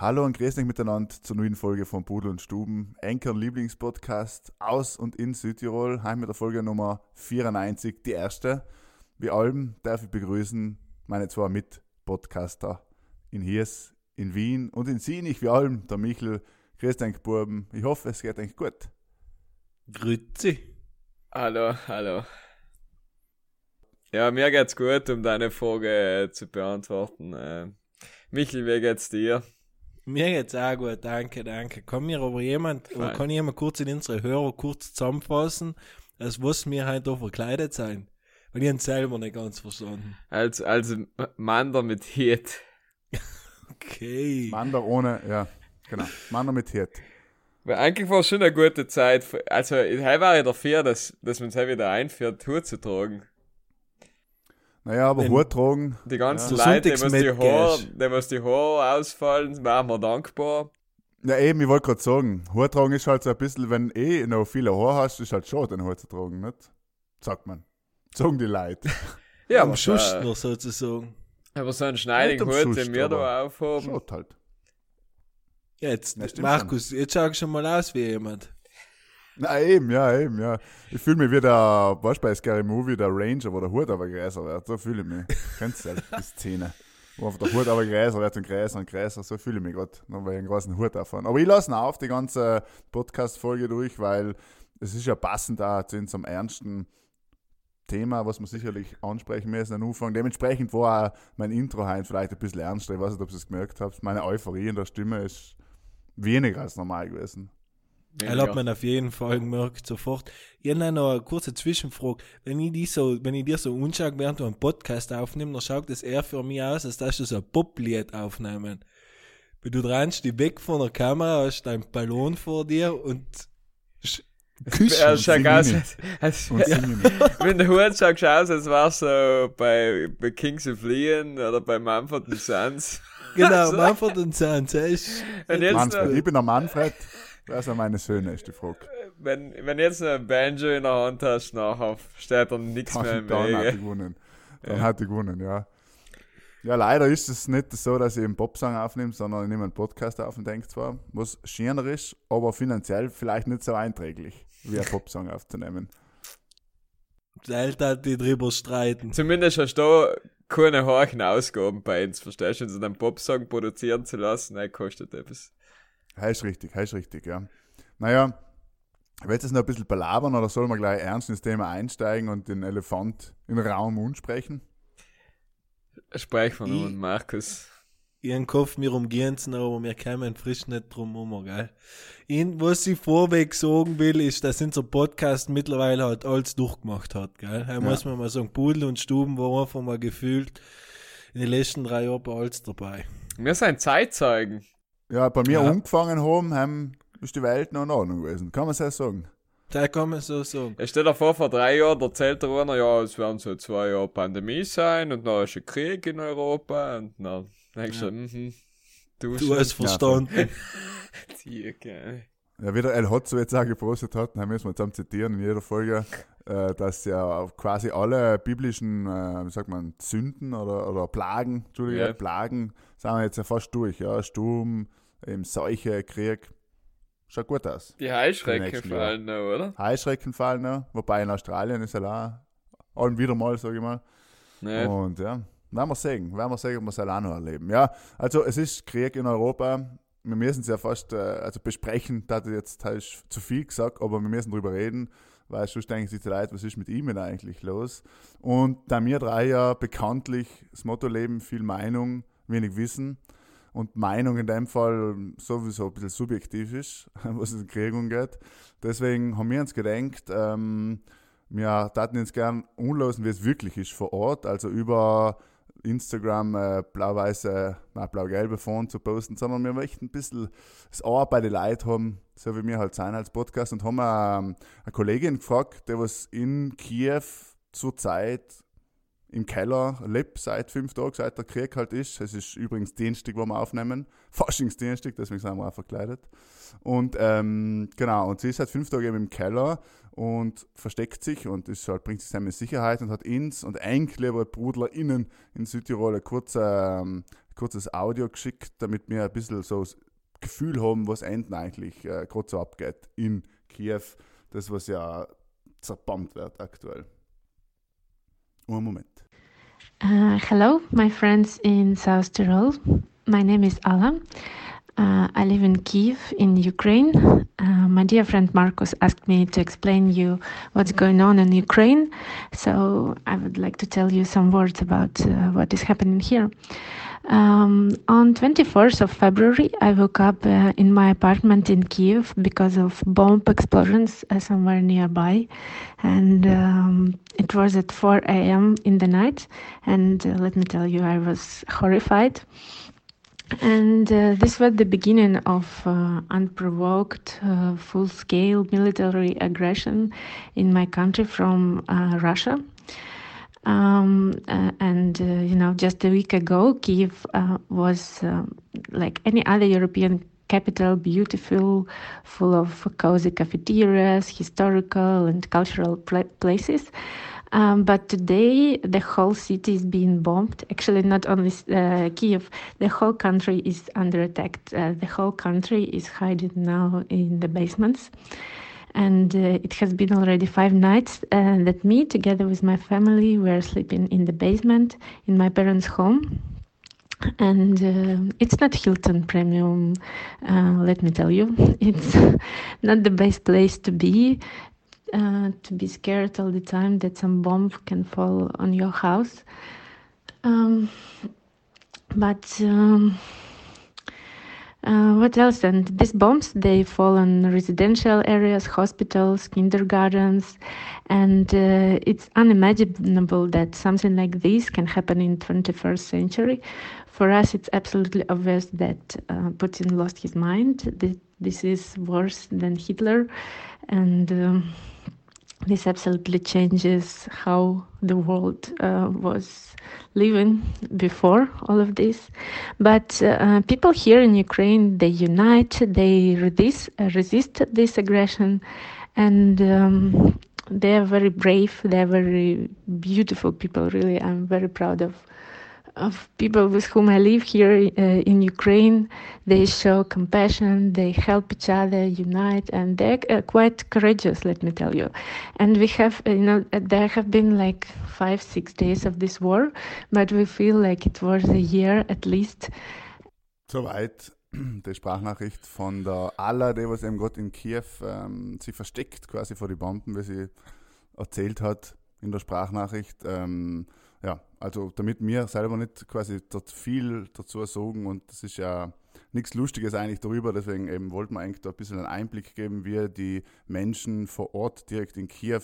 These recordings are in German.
Hallo und grüß dich miteinander zur neuen Folge von Pudel und Stuben, Enkern Lieblingspodcast aus und in Südtirol. Heim mit der Folge Nummer 94, die erste. Wie allem darf ich begrüßen meine zwei Mitpodcaster in Hiers, in Wien und in Sinich, wie allem, der Michel. Grüß dich, Buben. Ich hoffe, es geht euch gut. Grüezi. Hallo, hallo. Ja, mir geht's gut, um deine Frage äh, zu beantworten. Äh, Michel, wie geht's dir? Mir geht's auch gut, danke, danke. Kann mir aber jemand, kann jemand kurz in unsere Hörer kurz zusammenfassen, als was wir heute da verkleidet sein? Weil ich hab's selber nicht ganz verstanden. Als, als Mander mit Hit. Okay. Mander ohne, ja, genau. Mander mit Hirt. Weil eigentlich war es schon eine gute Zeit. Also, heute war ich dafür, dass, dass man es wieder einführt, Hut zu tragen. Naja, aber Hut tragen, Die ganzen Ja. Leute, die was die Haare, die was die Haare ausfallen, waren wir dankbar. Ja, eben, ich wollte gerade sagen, Hut tragen ist halt so ein bisschen, wenn eh noch viele Haare hast, ist halt schon, den Hut zu tragen, nicht? Sagt man. Sagen die Leute. Ja, Am aber, Schuster so, sozusagen. aber so einen schneidigen Hut, den wir da aufhaben. Schaut halt. Jetzt, Ja, Markus, jetzt schau schon mal aus wie jemand. Na eben, ja, eben, ja. Ich fühle mich wie der, weißt bei Scary Movie, der Ranger, wo der Hut aber größer wird. So fühle ich mich. Kennst du die Szene? Wo einfach der Hut aber größer wird und größer und größer. So fühle ich mich gerade, weil ich einen großen Hut aufhaben. Aber ich lasse ihn auf, die ganze Podcast-Folge durch, weil es ist ja passend da zu unserem ernsten Thema, was wir sicherlich ansprechen müssen am Anfang. Dementsprechend war mein Intro heute vielleicht ein bisschen ernster. Ich weiß nicht, ob ihr es gemerkt habt. Meine Euphorie in der Stimme ist weniger als normal gewesen. Er hat man auf jeden Fall gemerkt, sofort. Ich habe noch eine kurze Zwischenfrage. Wenn ich, die so, wenn ich dir so anschaue, während du einen Podcast aufnimmst, dann schaut das eher für mich aus, als dass du so ein Poplied aufnehmen. Wenn du rennst die weg von der Kamera, hast deinen Ballon vor dir und küsst Er schaut aus, ich als, als nicht. Wenn der Hut schaut aus, als wär's so bei, bei Kings of Leon oder bei Mumford Sons. Genau, Manfred und Sons. ist- Und jetzt Manfred, noch, ich bin der Manfred. Wer sind meine Söhne, ist die Frage. wenn, wenn jetzt noch ein Banjo in der Hand hast, nachher steht dann nichts mehr Dann, im dann hat ich gewonnen. Dann hat ich gewonnen, ja. Ja, leider ist es nicht so, dass ich einen Popsong aufnehme, sondern ich nehme einen Podcast auf und denke zwar, was schöner ist, aber finanziell vielleicht nicht so einträglich, wie einen Popsong aufzunehmen. Selten die drüber streiten. Zumindest hast du da keine hohen Ausgaben bei uns, verstehst du? Und so einen Popsong produzieren zu lassen, nein, kostet etwas. Ist richtig, ist richtig, ja. Naja, willst du es noch ein bisschen belabern oder sollen wir gleich ernst ins Thema einsteigen und den Elefant in den Raum ansprechen? Sprech von Ich- uns, Markus. Ihren Kopf, wir umgehen noch, aber wir kommen frisch nicht drum um, gell? Und was ich vorweg sagen will, ist, dass unser Podcast mittlerweile halt alles durchgemacht hat, gell? Da muss man mal sagen, Pudel und Stuben war einfach mal gefühlt in den letzten drei Jahren bei alles dabei. Wir sind Zeitzeugen. Ja, bei mir Ja. angefangen haben, haben, ist die Welt noch in Ordnung gewesen. Kann man so sagen. Da kann man so sagen. Ich stell dir vor, vor drei Jahren erzählt der einer, ja, es werden so zwei Jahre Pandemie sein und dann ist ein Krieg in Europa und dann denkst du, mhm, du, Du hast verstanden. die, gell. Ja, wie der El Hotzo jetzt auch gepostet hat, dann müssen wir zusammen zitieren in jeder Folge, äh, dass ja quasi alle biblischen, äh, wie sagt man, Sünden oder, oder Plagen, Entschuldige, Ja. Plagen, sind wir jetzt ja fast durch. Ja, Sturm, eben Seuche, Krieg. Schaut gut aus. Die nächsten fallen noch, oder? Heuschrecken fallen noch, wobei in Australien ist ja auch allem wieder mal, sage ich mal. Ne. Und ja, werden wir sehen, werden wir sehen, ob wir es auch noch erleben. Ja, also es ist Krieg in Europa. Wir müssen es ja fast äh, also besprechen, da du jetzt hast zu viel gesagt, aber wir müssen drüber reden, weil sonst denken sich die Leute, was ist mit ihm denn eigentlich los? Und da wir drei ja bekanntlich das Motto leben, viel Meinung, wenig Wissen und Meinung in dem Fall sowieso ein bisschen subjektiv ist, was in Krieg angeht. Deswegen haben wir uns gedacht, ähm, wir taten uns gern unlosen, wie es wirklich ist vor Ort, also über Instagram äh, blau-weiße, blau-gelbe Font zu posten, sondern wir möchten ein bisschen das Ohr bei den Leuten haben, so wie wir halt sein als Podcast und haben ähm, eine Kollegin gefragt, die was in Kiew zurzeit im Keller lebt seit fünf Tagen, seit der Krieg halt ist. Es ist übrigens Dienstag, wo wir aufnehmen. Faschingsdienstag, deswegen sind wir auch verkleidet. Und ähm, genau, und sie ist seit fünf Tagen eben im Keller und versteckt sich und ist halt, bringt sich seine Sicherheit und hat ins und Einkleber BrudlerInnen in Südtirol ein, kurzer, ähm, kurzes Audio geschickt, damit wir ein bisschen so das Gefühl haben, was enden eigentlich äh, gerade so abgeht in Kiew. Das, was ja zerbombt wird aktuell. One moment. Uh, hello, my friends in South Tyrol. My name is Ala. Uh, I live in Kiev, in Ukraine. Uh, my dear friend Marcos asked me to explain you what's going on in Ukraine, so I would like to tell you some words about uh, what is happening here. Um, on 24th of February, I woke up uh, in my apartment in Kiev because of bomb explosions uh, somewhere nearby, and um, it was at 4 a.m. in the night. And uh, let me tell you, I was horrified. And uh, this was the beginning of uh, unprovoked, uh, full scale military aggression in my country from Russia. Um, uh, and uh, you know, just a week ago, Kiev uh, was um, like any other European capital, beautiful, full of cozy cafeterias, historical and cultural pl- places. Um, but today, the whole city is being bombed. Actually, not only uh, Kiev, the whole country is under attack. Uh, the whole country is hiding now in the basements and uh, it has been already five nights uh, that me together with my family were sleeping in the basement in my parents home. And uh, it's not hilton premium uh, let me tell you. It's not the best place to be uh, to be scared all the time that some bomb can fall on your house. Um, but um, uh, what else? And these bombs they fall on residential areas, hospitals, kindergartens, and uh, it's unimaginable that something like this can happen in 21st century. For us, it's absolutely obvious that uh, Putin lost his mind. That this is worse than Hitler, and. Um, this absolutely changes how the world uh, was living before all of this. But uh, people here in Ukraine, they unite, they resist, uh, resist this aggression, and um, they are very brave. They are very beautiful people. Really, I'm very proud of of people with whom I live here uh, in Ukraine. They show compassion, they help each other, unite, and they're uh, quite courageous, let me tell you. And we have, uh, you know, there have been like five, six days of this war, but we feel like it was a year at least. Soweit die Sprachnachricht von der Alla, die was eben gerade in Kiew ähm, sie versteckt quasi vor die Bomben, wie sie erzählt hat in der Sprachnachricht. Ähm, also damit mir selber nicht quasi dort viel dazu sagen und das ist ja nichts Lustiges eigentlich darüber, deswegen eben wollten wir eigentlich da ein bisschen einen Einblick geben, wie die Menschen vor Ort direkt in Kiew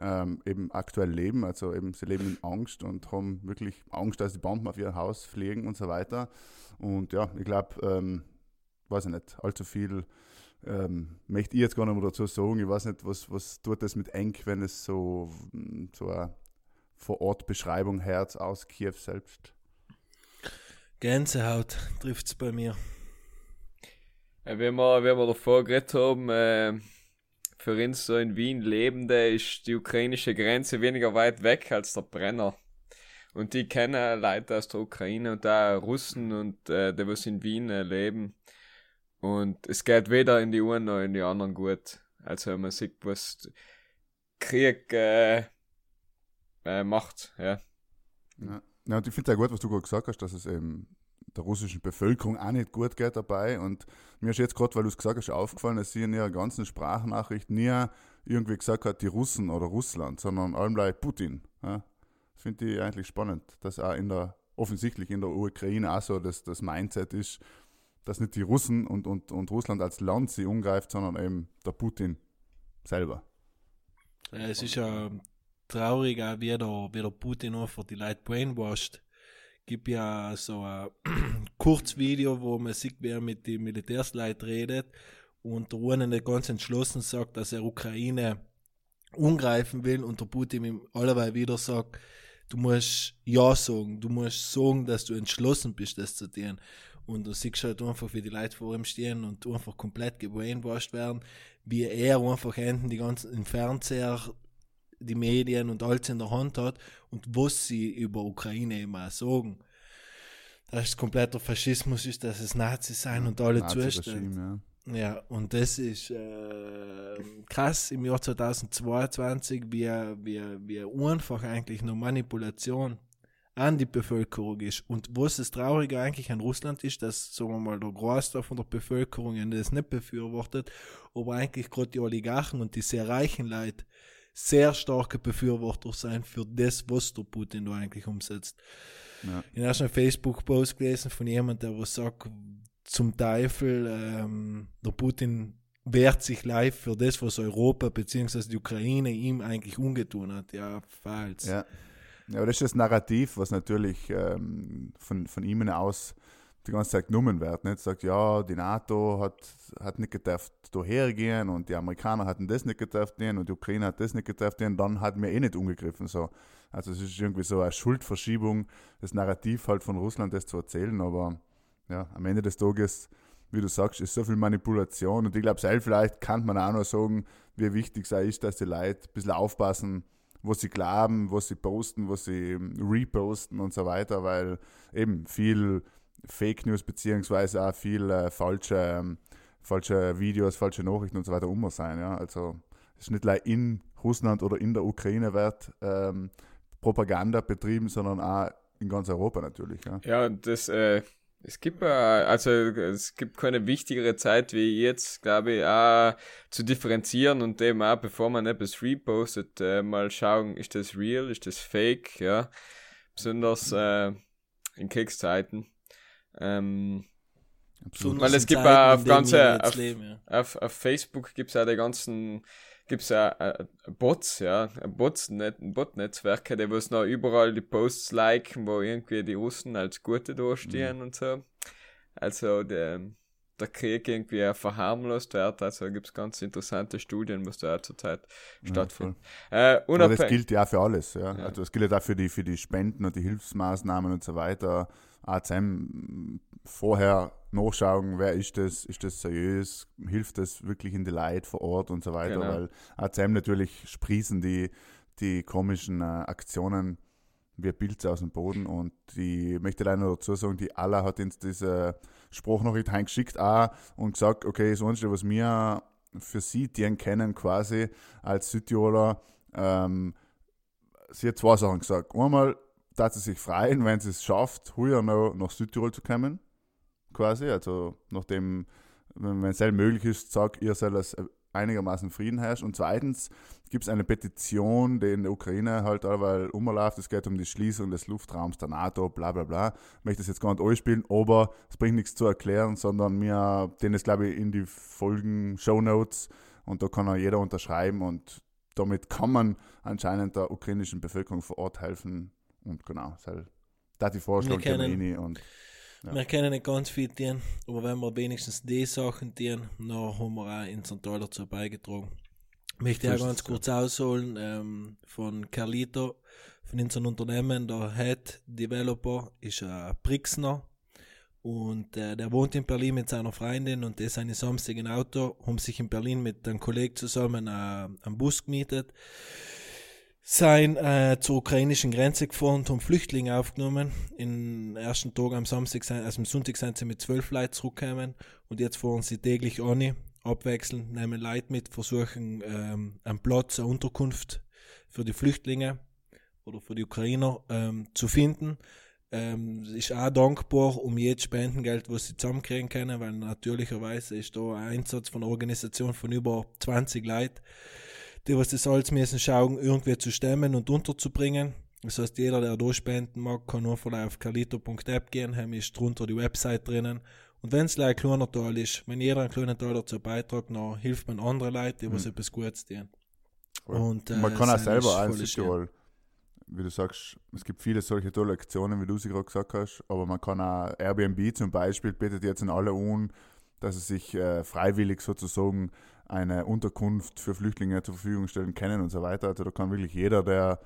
ähm, eben aktuell leben. Also eben sie leben in Angst und haben wirklich Angst, dass die Bomben auf ihr Haus fliegen und so weiter. Und ja, ich glaube, ähm, weiß ich nicht, allzu viel ähm, möchte ich jetzt gar nicht mehr dazu sagen. Ich weiß nicht, was, was tut das mit Eng, wenn es so, so eine vor Ort Beschreibung Herz aus Kiew selbst? Gänsehaut trifft es bei mir. Ja, wie, wir, wie wir davor geredet haben, äh, für uns so in Wien Lebende ist die ukrainische Grenze weniger weit weg als der Brenner. Und die kennen Leute aus der Ukraine und da Russen und äh, die, was in Wien äh, leben. Und es geht weder in die einen noch in die anderen gut. Also man sieht, was Krieg äh, äh, macht. Ja. Ja, ja und ich finde es ja gut, was du gerade gesagt hast, dass es eben der russischen Bevölkerung auch nicht gut geht dabei. Und mir ist jetzt gerade, weil du es gesagt hast, aufgefallen, dass sie in ihrer ganzen Sprachnachricht nie irgendwie gesagt hat, die Russen oder Russland, sondern allem Putin. Ja. Finde ich eigentlich spannend, dass auch in der, offensichtlich in der Ukraine auch so das, das Mindset ist, dass nicht die Russen und, und, und Russland als Land sie umgreift, sondern eben der Putin selber. Ja, es ist ja traurig auch, wie der, wie der Putin einfach die Leute brainwashed. gibt ja so ein Kurzvideo, wo man sieht, wer mit den Militärsleuten redet und der nicht ganz entschlossen sagt, dass er Ukraine angreifen will und der Putin ihm allerweil wieder sagt, du musst Ja sagen, du musst sagen, dass du entschlossen bist, das zu tun. Und du siehst halt einfach, wie die Leute vor ihm stehen und einfach komplett gebrainwashed werden, wie er einfach hinten die ganzen im Fernseher, die Medien und alles in der Hand hat und was sie über Ukraine immer sagen. Dass es kompletter Faschismus ist, dass es Nazis sein und alle. Nazi-Regime, ja. Ja, und das ist äh, krass im Jahr 2022, wie, wie, wie einfach eigentlich nur Manipulation an die Bevölkerung ist. Und was das Traurige eigentlich an Russland ist, dass, sagen wir mal, der Großteil von der Bevölkerung das nicht befürwortet, aber eigentlich gerade die Oligarchen und die sehr reichen Leute sehr starke Befürworter sein für das, was der Putin da eigentlich umsetzt. Ja. Ich habe schon einen Facebook-Post gelesen von jemandem, der was sagt, zum Teufel, ähm, der Putin wehrt sich live für das, was Europa bzw. die Ukraine ihm eigentlich ungetun hat. Ja, falsch. Ja. ja, aber das ist das Narrativ, was natürlich ähm, von, von ihm aus die ganze Zeit genommen wird. Nicht? Sagt, ja, die NATO hat, hat nicht gedacht, da hergehen und die Amerikaner hatten das nicht gedacht, und die Ukraine hat das nicht gedacht, dann hat mir eh nicht umgegriffen. So. Also es ist irgendwie so eine Schuldverschiebung, das Narrativ halt von Russland, das zu erzählen, aber ja, am Ende des Tages, wie du sagst, ist so viel Manipulation und ich glaube, selbst vielleicht kann man auch noch sagen, wie wichtig es ist, dass die Leute ein bisschen aufpassen, was sie glauben, was sie posten, was sie reposten und so weiter, weil eben viel Fake News beziehungsweise auch viel äh, falsche, ähm, falsche Videos, falsche Nachrichten und so weiter immer sein. Ja? Also es ist nicht nur in Russland oder in der Ukraine wird ähm, Propaganda betrieben, sondern auch in ganz Europa natürlich. Ja, Ja, das, äh, es gibt äh, also es gibt keine wichtigere Zeit wie jetzt, glaube ich, auch zu differenzieren und eben auch, bevor man etwas repostet, äh, mal schauen, ist das real, ist das fake, ja. Besonders äh, in Kriegszeiten. Ähm, absolut. Weil es gibt auf ganze- auf- leben, ja. auf, auf Facebook gibt's auch die ganzen, gibt's auch äh, Bots, ja, Bots, net, Bot-Netzwerke, die was noch überall die Posts liken, wo irgendwie die Russen als Gute dastehen und so. Also der, der Krieg irgendwie auch verharmlost wird, also gibt's ganz interessante Studien, was da zurzeit stattfindet. Äh, Aber das gilt ja für alles. Ja. Ja. Also das gilt ja auch für die, für die Spenden und die Hilfsmaßnahmen und so weiter. ACM vorher nachschauen, wer ist das, ist das seriös, hilft das wirklich in die Leute vor Ort und so weiter, Genau. weil ACM natürlich sprießen die, die komischen äh, Aktionen wie Pilze aus dem Boden und die ich möchte leider noch dazu sagen, die Allah hat uns diese Spruchnachricht heimgeschickt auch und gesagt, okay, das Einzige, was wir für sie die kennen quasi als Südtiroler, ähm, sie hat zwei Sachen gesagt. Einmal, dass sie sich freuen, wenn sie es schafft, heuer noch nach Südtirol zu kommen. Quasi, also nachdem, wenn es möglich ist, sagt, ihr soll es einigermaßen Frieden herrscht. Und zweitens gibt es eine Petition, die in der Ukraine halt allweil umläuft. Es geht um die Schließung des Luftraums der NATO, bla bla bla. Ich möchte das jetzt gar nicht anspielen, aber es bringt nichts zu erklären, sondern mir, den ist glaube ich in die Folgen Show Notes und da kann auch jeder unterschreiben und damit kann man anscheinend der ukrainischen Bevölkerung vor Ort helfen. Und genau, das ist halt, die Vorschlag Wir kennen- Gemini und Ja. Wir können nicht ganz viel tun, aber wenn wir wenigstens die Sachen tun, dann haben wir auch in St. Teil dazu beigetragen. Ich möchte ja ist ganz kurz ausholen ähm, von Carlito, von unserem Unternehmen, der Head Developer ist ein Brixner und äh, der wohnt in Berlin mit seiner Freundin und die sind Samstag im Auto, haben sich in Berlin mit einem Kollegen zusammen äh, einen Bus gemietet, sind äh, zur ukrainischen Grenze gefahren und haben Flüchtlinge aufgenommen. Im ersten Tag am Samstag, sind, also am Sonntag sind sie mit zwölf Leuten zurückgekommen und jetzt fahren sie täglich an, abwechselnd, nehmen Leute mit, versuchen ähm, einen Platz, eine Unterkunft für die Flüchtlinge oder für die Ukrainer ähm, zu finden. Ähm, ist auch dankbar um jedes Spendengeld, was sie zusammenkriegen können, weil natürlicherweise ist da ein Einsatz von einer Organisation von über 20 Leuten, die was das alles müssen schauen, irgendwie zu stemmen und unterzubringen. Das heißt, jeder, der da spenden mag, kann einfach auf kalito.app gehen, haben ist drunter die Website drinnen. Und wenn es ein kleiner Teil ist, wenn jeder einen kleinen Teil dazu beiträgt, dann hilft man anderen Leuten, die was etwas Gutes tun. Und, äh, man kann auch selber. Südtirol wie du sagst, es gibt viele solche tolle Aktionen, wie du sie gerade gesagt hast, aber man kann auch Airbnb zum Beispiel bietet jetzt in alle un, dass sie sich äh, freiwillig sozusagen eine Unterkunft für Flüchtlinge zur Verfügung stellen können und so weiter. Also da kann wirklich jeder, der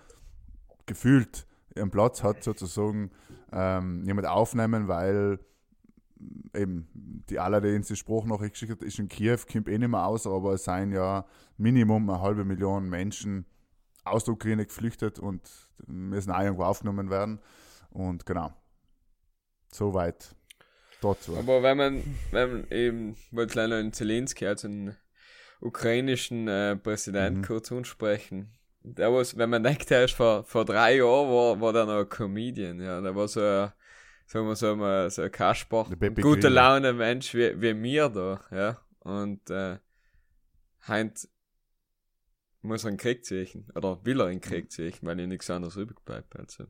gefühlt einen Platz hat, sozusagen ähm, jemand aufnehmen, weil eben die allerletzte Spruchnachricht geschickt hat, ist in Kiew, kommt eh nicht mehr aus, aber es seien ja Minimum eine halbe Million Menschen aus der Ukraine geflüchtet und müssen auch irgendwo aufgenommen werden. Und genau, soweit dazu. Aber wenn man, wenn man eben, wollte leider einen Zelensky, also einen ukrainischen äh, Präsident Mhm. kurz ansprechen. Der was, wenn man denkt, der ist vor, vor drei Jahren war, war der noch ein Comedian, ja. Der war so ein, sagen wir so mal, so ein Kasper, ein guter. Laune Mensch wie, wie mir da, ja. Und, äh, heint muss er einen Krieg ziehen, oder will er einen Krieg ziehen, weil ihm nichts anderes übrig bleibt, also.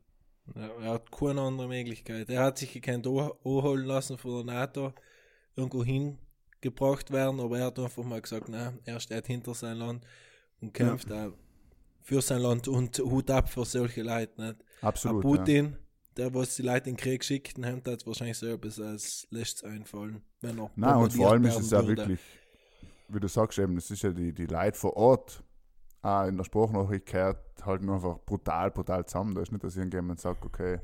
Ja, er hat keine andere Möglichkeit. Er hat sich gekannt anholen lassen von der NATO, irgendwo hingebracht werden, aber er hat einfach mal gesagt, nein, er steht hinter sein Land und kämpft auch für sein Land und Hut ab für solche Leute. Nicht? Absolut. Ja. Putin, der was die Leute in den Krieg schickt, hat hat wahrscheinlich so etwas als letztes einfallen, wenn er Nein, und vor allem ist es ja wirklich, wie du sagst eben, es ist ja die, die Leute vor Ort, auch in der Sprachnachricht gehört halt nur einfach brutal, brutal zusammen. Da ist nicht, dass irgendjemand sagt, okay,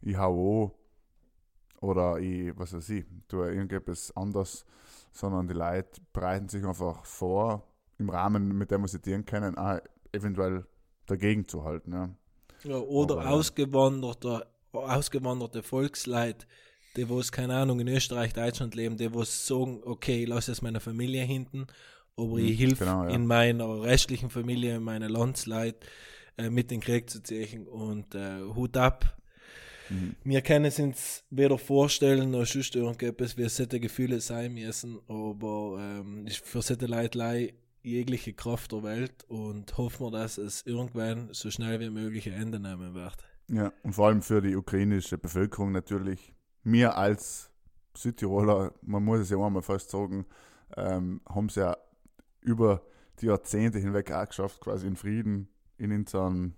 ich hau an oder ich, was weiß ich, tue irgendetwas anders, sondern die Leute bereiten sich einfach vor, im Rahmen, mit dem sie dienen können, auch eventuell dagegen zu halten. Ja. Ja, oder Aber, ja. ausgewanderte, ausgewanderte Volksleute, die wo es, keine Ahnung, in Österreich, Deutschland leben, die wo es sagen, okay, ich lasse jetzt meine Familie hinten, aber ich Mhm, hilfe genau, ja. in meiner restlichen Familie, in meiner Landsleit, äh, mit den Krieg zu ziehen und äh, Hut ab. Mhm. Wir können es uns weder vorstellen, noch sonst irgendetwas, wie solche Gefühle sein müssen, aber ähm, ist für solche Leute jegliche Kraft der Welt und hoffen wir, dass es irgendwann so schnell wie möglich ein Ende nehmen wird. Ja, und vor allem für die ukrainische Bevölkerung natürlich. Mir als Südtiroler, man muss es ja einmal fast sagen, ähm, haben es ja über die Jahrzehnte hinweg auch geschafft, quasi in Frieden in unserem,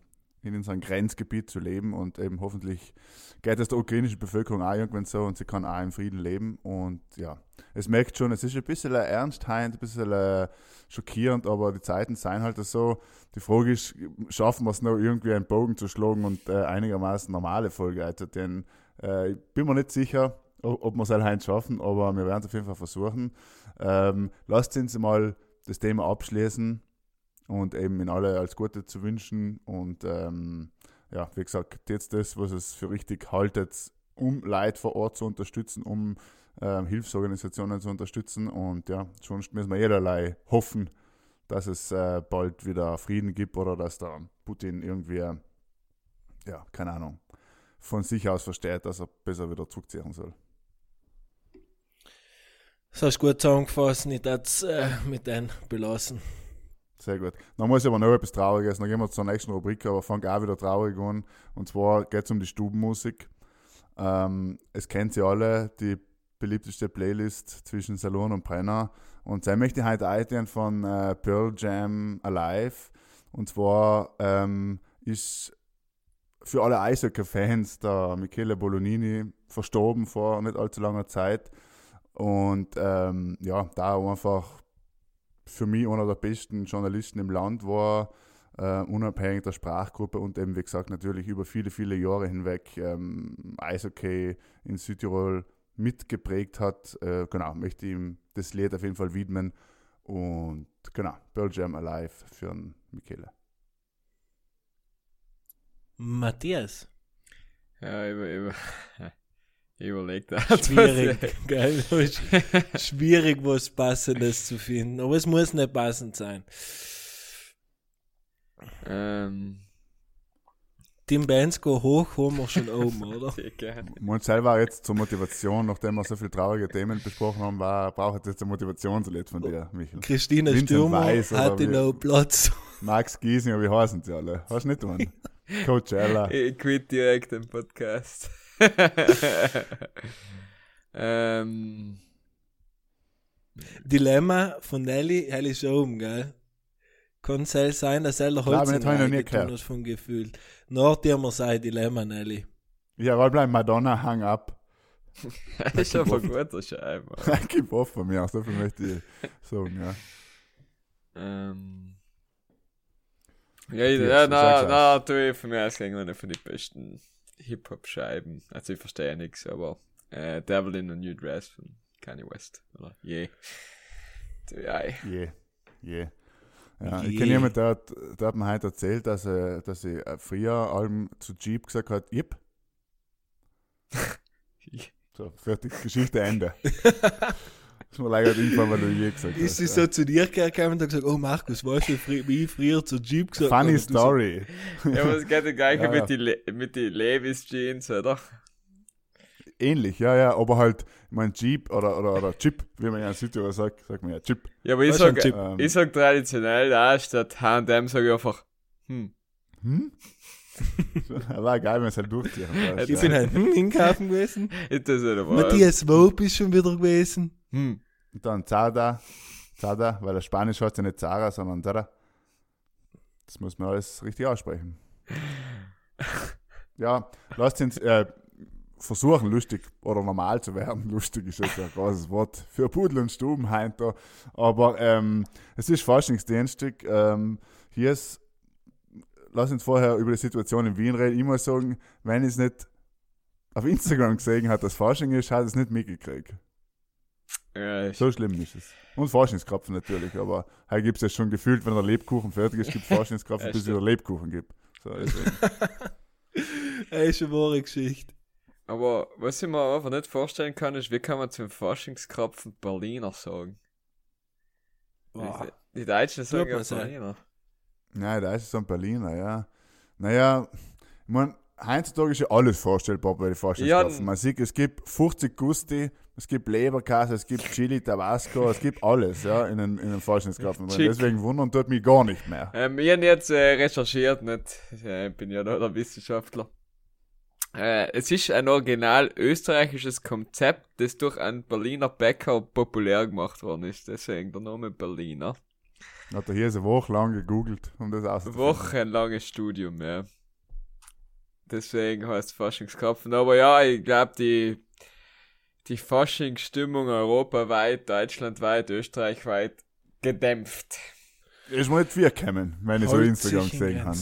in unserem Grenzgebiet zu leben und eben hoffentlich geht es der ukrainischen Bevölkerung auch irgendwann so und sie kann auch in Frieden leben. Und ja, es merkt schon, es ist ein bisschen ernst, ein bisschen äh, schockierend, aber die Zeiten seien halt so, die Frage ist, schaffen wir es noch irgendwie einen Bogen zu schlagen und äh, einigermaßen normale Folge also denn äh, ich bin mir nicht sicher, ob, wir es halt schaffen, aber wir werden es auf jeden Fall versuchen. Ähm, lasst uns mal das Thema abschließen und eben in alle als Gute zu wünschen und ähm, ja, wie gesagt, jetzt das, was es für richtig haltet, um Leute vor Ort zu unterstützen, um ähm, Hilfsorganisationen zu unterstützen und ja, sonst müssen wir jederlei hoffen, dass es äh, bald wieder Frieden gibt oder dass der Putin irgendwie, ja, keine Ahnung, von sich aus versteht, dass er besser wieder zurückziehen soll. Das hast du gut zusammengefasst, nicht das äh, mit belassen. Sehr gut. Dann muss ich aber noch etwas Trauriges. Dann gehen wir zur nächsten Rubrik, aber fangen auch wieder traurig an. Und zwar geht es um die Stubenmusik. Ähm, es kennt sie alle, die beliebteste Playlist zwischen Salon und Brenner. Und sie möchte heute einteilen von äh, Pearl Jam Alive. Und zwar ähm, ist für alle Eishockey-Fans der Michele Bolonini verstorben vor nicht allzu langer Zeit. Und ähm, ja, da einfach für mich einer der besten Journalisten im Land war, äh, unabhängig der Sprachgruppe und eben, wie gesagt, natürlich über viele, viele Jahre hinweg ähm, Eishockey in Südtirol mitgeprägt hat. Äh, genau, möchte ihm das Lied auf jeden Fall widmen. Und genau, Pearl Jam Alive für Michele. Matthias, Ja, über, über, ich überleg da. schwierig, gell? schwierig, was Passendes zu finden, aber es muss nicht passend sein. ähm, Tim Benz go hoch, haben wir schon oben, oder? sehr gerne. Mein selber jetzt zur Motivation, nachdem wir so viele traurige Themen besprochen haben, war, braucht jetzt ein Motivationslied von dir, Michael. Christina Vincent Stürmer Weiss, hatte noch Platz. Max Giesinger, wie heißen sie alle? Hast du nicht einen? Coachella. Ich quit direkt den Podcast. ähm, Dilemma von Nelly, Nelly ist oben, gell? Kann es sein, dass er Holz das ich noch nie gehört. hat vom Gefühl. Nach dem wir sein Dilemma, Nelly. Ja, roll bleiben Madonna, hang up. Das ist aber ein guter Scheibe. Gib auf von mir, so viel möchte ich sagen, ja. Ähm. Ja, ich, ja du na, na, ich für mich als eine von den besten Hip-Hop-Scheiben. Also ich verstehe ja nichts, aber äh, Devil in a New Dress von Kanye West. Oder yeah. Ja, ey. Je, je. Ja, Je. ich kenne jemanden, der, hat- der hat mir heute erzählt, dass er, dass äh, früher allem zu Jeep gesagt hat, Jip. So, fertig, Geschichte Ende. ist mir leider eingefallen, weil du je gesagt Ist hast. sie ja. so zu dir gekommen und hat gesagt, oh Markus, weißt du, wie früher zu Jeep gesagt? Funny Und du so, Story. ja, aber es geht ja gleich Ja, mit ja. die mit die Levis Jeans, oder? Ähnlich, ja, ja, aber halt, ich mein Jeep oder, oder, oder Chip, wie man ja in Südtirol sagt, sagt man ja Chip. Ja, aber ich sag. Ähm, ich sag traditionell, da statt H&M sag ich einfach, hm. Hm? Er war geil, wenn es halt durchziehen. weißt du, Ich bin ja. halt hm, hinkaufen gewesen. Ist das. Matthias Wob ist schon wieder gewesen. Hm. Und dann Zada, Zada, weil er Spanisch hat ja nicht Zara, sondern Zada. Das muss man alles richtig aussprechen. Ja, lasst uns äh, versuchen, lustig oder normal zu werden. Lustig ist jetzt ein großes Wort für Pudel und Stuben da. Aber ähm, es ist Faschingsdienstag. Ähm, hier ist, lass uns vorher über die Situation in Wien reden. Ich muss sagen, wenn ich es nicht auf Instagram gesehen hat, dass Fasching ist, hat es nicht mitgekriegt. Ja, So schlimm ist es. Und Forschungskrapfen natürlich, aber hier gibt es ja schon gefühlt, wenn der Lebkuchen fertig ist, gibt es Forschungskrapfen, Ja, bis es wieder Lebkuchen gibt. So. Das ist eine wahre Geschichte. aber was ich mir einfach nicht vorstellen kann, ist, wie kann man zum Faschingskrapfen Berliner sagen? Boah. Die, die Deutschen sagen ja. Berliner. Nein, da ist es so ein Berliner, ja. Naja, ich mein, heutzutage ist ja alles vorstellbar bei den Forschungskrapfen. Ja, Man sieht, es gibt 50 Gusti, es gibt Leberkäse, es gibt Chili, Tabasco, es gibt alles, ja, in den, in den Forschungskrapfen. Chick. Deswegen wundern tut mich gar nicht mehr. Ähm, ich habe jetzt äh, recherchiert, nicht, äh, bin ja da der Wissenschaftler. Äh, es ist ein original österreichisches Konzept, das durch einen Berliner Bäcker populär gemacht worden ist. Deswegen der Name Berliner. Hat er hier so wochenlang gegoogelt, um das auszufinden. Wochenlanges Studium, ja. Deswegen heißt Faschingskrapfen. Aber ja, ich glaube, die, die Faschingsstimmung europaweit, deutschlandweit, österreichweit gedämpft. Ist mir nicht viel gekommen, wenn ich so Hält Instagram gesehen habe.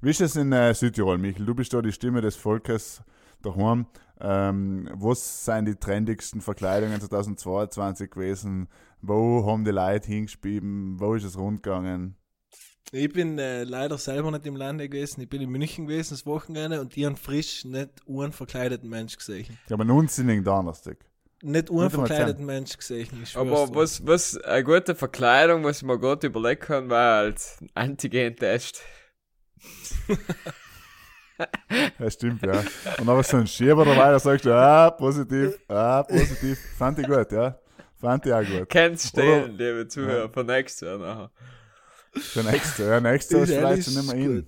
Wie ist es in äh, Südtirol, Michael? Du bist da die Stimme des Volkes daheim. Ähm, was sind die trendigsten Verkleidungen 2022 gewesen? Wo haben die Leute hingespielt? Wo ist es rundgegangen? Ich bin äh, leider selber nicht im Lande gewesen. Ich bin in München gewesen das Wochenende und die haben frisch nicht einen verkleideten Mensch gesehen. Ich habe einen unsinnigen Donnerstag. Nicht einen Muss ich mal verkleideten Mensch gesehen. Aber was, was eine gute Verkleidung, was ich mir gerade überlegt kann, war als Antigen-Test. Ja, stimmt, ja. Und aber so ein Schieber dabei, da sagst du, ah, positiv, ah, positiv. Fand ich gut, ja. Fand ich auch gut. Kennst stellen, liebe Zuhörer, für nächstes Jahr nachher. Der nächste, ja, nächste Ist vielleicht nicht mehr in.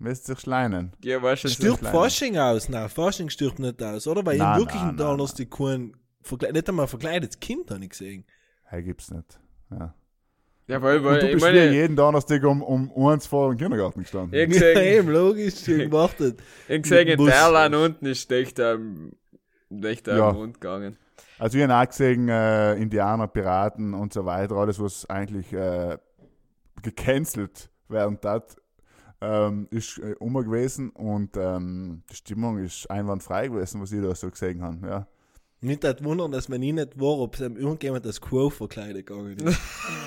Müsst sich schleinen. Ja, weißt du, Stirbt. Fasching aus? Nein, Fasching stirbt nicht aus, oder? Weil Nein, ich wirklich nein, in nein, Donnerstag kein nicht einmal ein verkleidetes Kind habe ich gesehen. Hey, gibt's nicht. Ja. ja, weil, Und weil du ich bist wie meine, jeden Donnerstag um, um eins vor dem Kindergarten gestanden. ich Ja, gesehen, eben, logisch, schon gewartet. ich gesehen, in. Berlin unten ist echt am, echt Ja. am Rund gegangen. Also wir haben auch gesehen, äh, Indianer, Piraten und so weiter, alles was eigentlich äh, gecancelt werden hat, ähm, ist äh, immer gewesen und ähm, die Stimmung ist einwandfrei gewesen, was ich da so gesehen habe. Ja. Nicht das wundern, dass man nie nicht war, ob es irgendjemand als Crow verkleidet gegangen ist.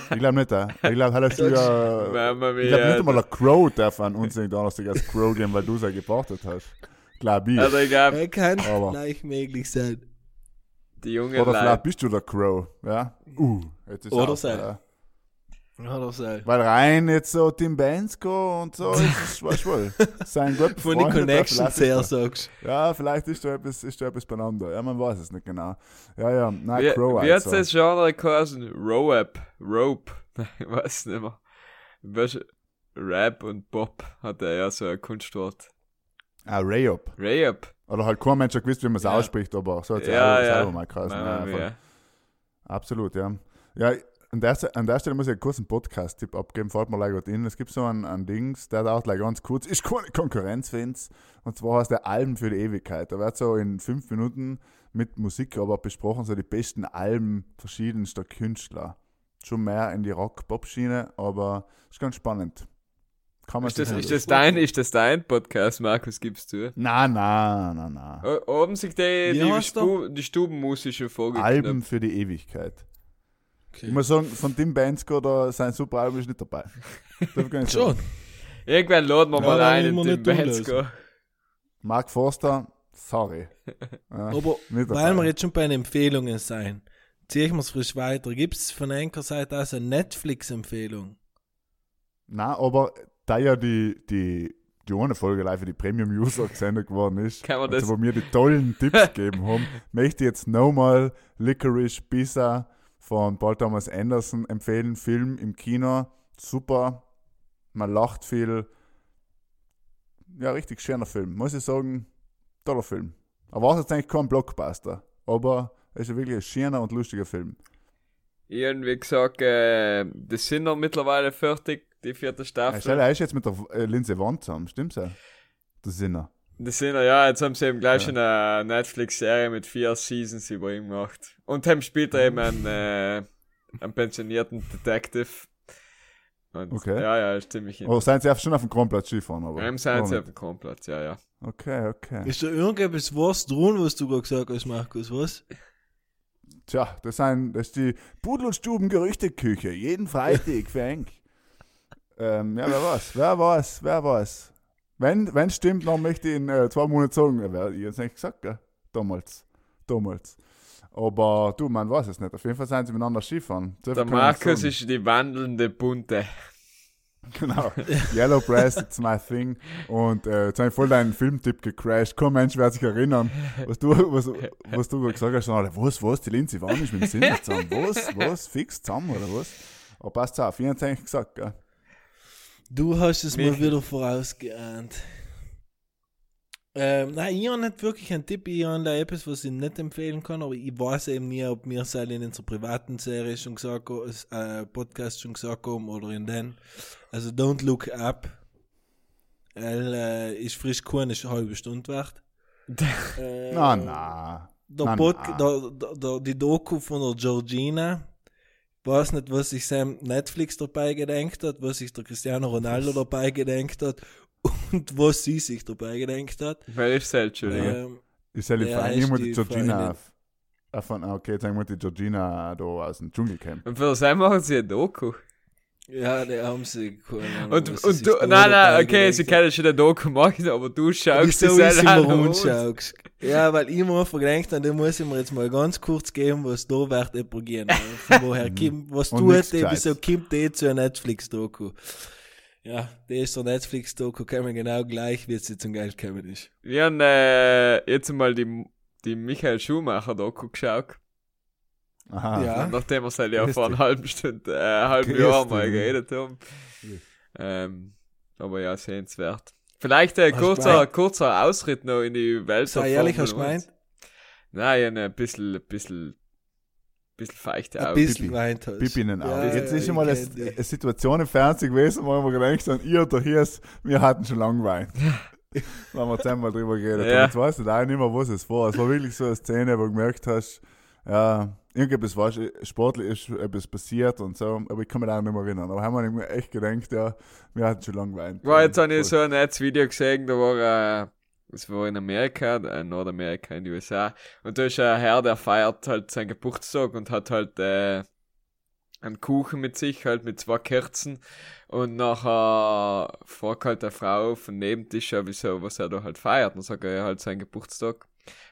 Ich glaube nicht, äh. ich glaube, hat er ja, Mama ich glaube nicht einmal der Crow darf an uns den Donnerstag als Crow gehen, weil du es ja geportet hast. Glaube ich. Also ich glaube, Er kann Aber- gleich möglich sein. die jungen Oder vielleicht bist du der Crow, ja? Uh, jetzt ist Oder aus, sei. ja. Ja, das sei. Weil rein jetzt so Tim Bensko und so, ist es was wohl. Sein gut Von den Connections vielleicht ist her da- sagst Ja, vielleicht ist da etwas, ist da etwas beieinander. Ja, man weiß es nicht genau. Ja, ja, nein, wie, Crow wie hat also. das Genre geheißen? Rope, Rope, ich weiß nicht mehr. Weißt du, Rap und Pop hat er ja so ein Kunstwort. Ah, Rayop. Rap. Oder halt kein Mensch hat gewusst, wie man es Ja. ausspricht, aber so hat es Ja, ja, ja. selber mal geheißen. Ja, mia. Absolut, ja. Ja, an, der, an der Stelle muss ich einen kurzen Podcast-Tipp abgeben, fällt mir gleich in. Es gibt so einen, einen Dings, der dauert gleich ganz kurz, ist keine Konkurrenz für uns. Und zwar heißt der Alben für die Ewigkeit. Da wird so in fünf Minuten mit Musik aber besprochen, so die besten Alben verschiedenster Künstler. Schon mehr in die Rock-Pop-Schiene, aber ist ganz spannend. Kann man Ist das, ist mal- das dein, ist das dein Podcast, Markus, gibst du? Na, na, na, na. Oben sich die, die? Stu die stubenmusische Folge. Alben für die Ewigkeit. Okay. Ich muss sagen, von Tim Bansko, da sein super Album ist nicht dabei. Ich nicht Schon. sagen. Irgendwann laden wir Ja, mal ein in den nicht Bansko. Mark Forster, sorry. Ja, Aber weil wir jetzt schon bei den Empfehlungen sein, ziehen wir es frisch weiter. Gibt es von Anchor Seite aus eine Netflix-Empfehlung? Nein, aber da ja die, die, die eine Folge live für die Premium-User gesendet geworden ist, Kann man also das- wo mir die tollen Tipps gegeben haben, möchte ich jetzt nochmal Licorice Pizza von Paul Thomas Anderson empfehlen. Film im Kino, super, man lacht viel. Ja, richtig schöner Film, muss ich sagen, toller Film. Aber war jetzt eigentlich kein Blockbuster, aber es ist wirklich ein schöner und lustiger Film. Irgendwie gesagt, äh, das sind noch mittlerweile fertig, die vierte Ja, Staffel. stell, er ist jetzt mit der äh, Linse Wand zusammen, stimmt's ja? Der Sinner. Das sind ja, jetzt haben sie eben gleich Ja. schon eine Netflix-Serie mit vier Seasons über ihn gemacht. Und haben später eben einen, äh, einen pensionierten Detective. Und Okay. Ja, ja, ist ziemlich Oh, seien sie einfach schon auf dem Kronplatz Skifahren, aber. Im sind sie auf dem Kronplatz, ja, ja. Okay, okay. Ist da irgendetwas was drin, was du gerade gesagt hast, Markus? Was? Tja, das, sind, das ist die Pudel- und Stuben-Gerüchteküche. Jeden Freitag für Henk. ähm, ja, wer weiß, wer weiß, wer weiß. Wenn, wenn stimmt, dann möchte ich in äh, zwei Monaten sagen, ich hab's nicht gesagt, gell? Damals. Damals. Aber du, man weiß es nicht. Auf jeden Fall sind sie miteinander Skifahren. So Der Markus ist die wandelnde Bunte. Genau. Yellow Press, it's my thing. Und äh, jetzt habe ich voll deinen Filmtipp gecrashed. Kein Mensch wird sich erinnern, was du, was, was du gesagt hast. Alle, was, was, die Lindsay war nicht mit dem Sinn zusammen. Was, was, fix zusammen oder was? Aber passt auf, ich hab's eigentlich gesagt, gell? Du hast es mal Mich- wieder vorausgeahnt. Ähm, nein, ich habe nicht wirklich einen Tipp, ich habe da etwas, was ich nicht empfehlen kann, aber ich weiß eben nie, ob wir es in unserer privaten Serie schon gesagt haben, äh, Podcast schon gesagt haben oder in den. Also Don't Look Up. Weil, äh, ist frisch keine halbe Stunde wert. Äh, Na, na. der Na, Pod, na. Der, der, der, die Doku von der Georgina. Ich weiß nicht, was sich Sam Netflix dabei gedenkt hat, was sich der Cristiano Ronaldo dabei gedenkt hat und was sie sich dabei gedenkt hat. Wer ist das, Entschuldigung? Ähm, Ich soll die Freundin, ist ich muss die Georgina auf von, ah, okay, jetzt sagen wir die Georgina da aus dem Dschungelcamp. Und für das machen sie ein Doku. Ja, die haben sie Und, was sie und sich du, nein, nein, okay, sie können schon ein Doku machen, aber du schaust es halt an? Ja, weil ich mir einfach gedacht habe, da muss ich mir jetzt mal ganz kurz geben, was da wird probieren. Von woher kommt, was Und tut, nichts der, wieso kommt der zu einer Netflix-Doku? Ja, der ist der Netflix-Doku, kommen genau gleich, wie es jetzt zum Geld kommen ist. Wir haben äh, jetzt mal die, die Michael Schumacher-Doku geschaut. Aha. Ja. Nachdem wir seit ja Grüß vor einer halben Stunde, äh, halben Grüß Jahr mal geredet haben. Ähm, aber ja, sehenswert. Vielleicht ein du kurzer, gemeint? kurzer Ausritt noch in die Welt. Sei der ehrlich, hast du gemeint? 1. Nein, ein bisschen, ein bisschen, bisschen feuchte Ein Augen. bisschen Pipi. geweint hast. Pipi in den Augen. Ja, Jetzt ist schon mal eine, eine Situation im Fernsehen gewesen, wo wir gedacht haben, ihr oder hier, wir hatten schon lange Wein. da haben wir zehnmal drüber geredet. Ja. Und jetzt weißt du auch nicht mehr, was es war. Es war wirklich so eine Szene, wo du gemerkt hast, ja, irgendetwas war sportlich ist etwas passiert und so, aber ich kann mich auch nicht mehr erinnern. Aber haben wir echt gedacht, ja, wir hatten schon lange Wein. War jetzt habe ich so ein nettes Video gesehen, da war, äh, es war in Amerika, äh, Nordamerika, in den USA, und da ist ein Herr, der feiert halt seinen Geburtstag und hat halt, äh, einen Kuchen mit sich, halt mit zwei Kerzen, und nachher fragt halt der Frau von Nebentisch, ja, wieso, was er da halt feiert, und sagt er, ja, halt seinen Geburtstag.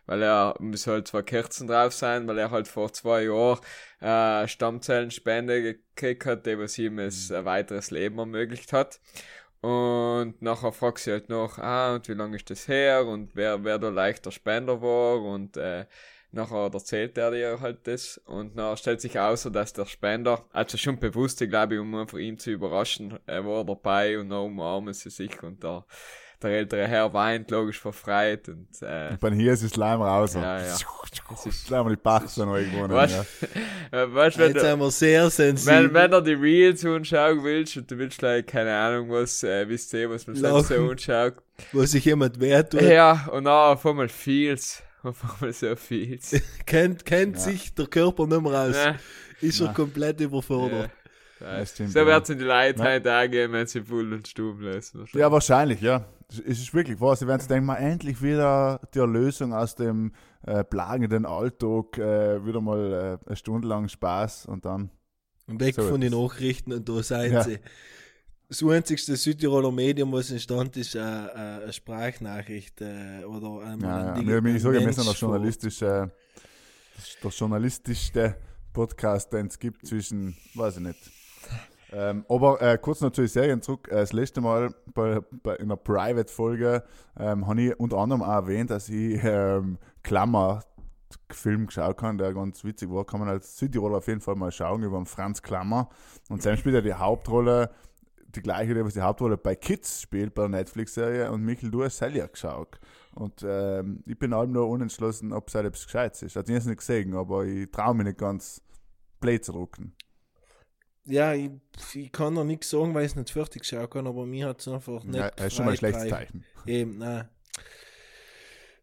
Weil er müssen halt zwei Kerzen drauf sein, weil er halt vor zwei Jahren äh, Stammzellenspende gekriegt hat, die was ihm es ein weiteres Leben ermöglicht hat. Und nachher fragt sie halt noch, ah, und wie lange ist das her? Und wer, wer da leichter Spender war? Und äh, nachher erzählt er dir halt das. Und nachher stellt sich außer, dass der Spender, also schon bewusst, glaube ich, um einfach ihn zu überraschen, er war dabei und dann umarmen sie sich und der, der ältere Herr weint, logisch verfreit und, äh, Und bei hier ist es Leim raus. ja, ja. Es ist, Schleim die Bachsen noch irgendwo. was, Ja. äh, weißt, wenn Jetzt du, sind wir sehr sensibel. wenn, wenn du die Reels anschauen willst und du willst, like, keine Ahnung, was, äh, wisst ihr, was man selbst so anschaut. wo sich jemand wehtut, Ja, und dann auf einmal viel's. Auf einmal so viel's. kennt, kennt sich der Körper nicht mehr aus. Ja. Ist er komplett überfordert. Ja, so ja. in die Leute Ja. heute angehen, wenn sie voll und stumm lassen. Ja, wahrscheinlich, ja. Es ist wirklich wahr. Sie werden sich denken, mal endlich wieder die Erlösung aus dem äh, plagenden Alltag, äh, wieder mal äh, eine Stunde lang Spaß und dann. Und weg So von den. Nachrichten und da seien Ja. sie. Das einzigste Südtiroler Medium, was entstand ist, äh, äh, eine Sprachnachricht äh, oder ein, Ja, ja. ein Wir, ich sage, wir sind Mensch von- journalistische, der journalistischste Podcast, den es gibt zwischen, weiß ich nicht. Ähm, aber äh, kurz noch zu den Serien zurück. Äh, das letzte Mal bei, bei, in einer Private-Folge ähm, habe ich unter anderem auch erwähnt, dass ich ähm, Klammer Film geschaut habe, der ganz witzig war. Kann man als Südtiroler auf jeden Fall mal schauen über Franz Klammer. Und Sam spielt ja die Hauptrolle, die gleiche, die die Hauptrolle bei Kids spielt, bei der Netflix-Serie. Und Michael, du hast Celia geschaut. Und ähm, ich bin allem nur unentschlossen, ob es halt etwas Gescheites ist. Also ich habe es nicht gesehen, aber ich traue mich nicht ganz Play zu drucken. Ja, ich, ich kann noch nichts sagen, weil ich es nicht fertig schauen kann, aber mir hat es einfach nicht Ja, das ist schon mal ein schlechtes Zeichen. Eben, nein.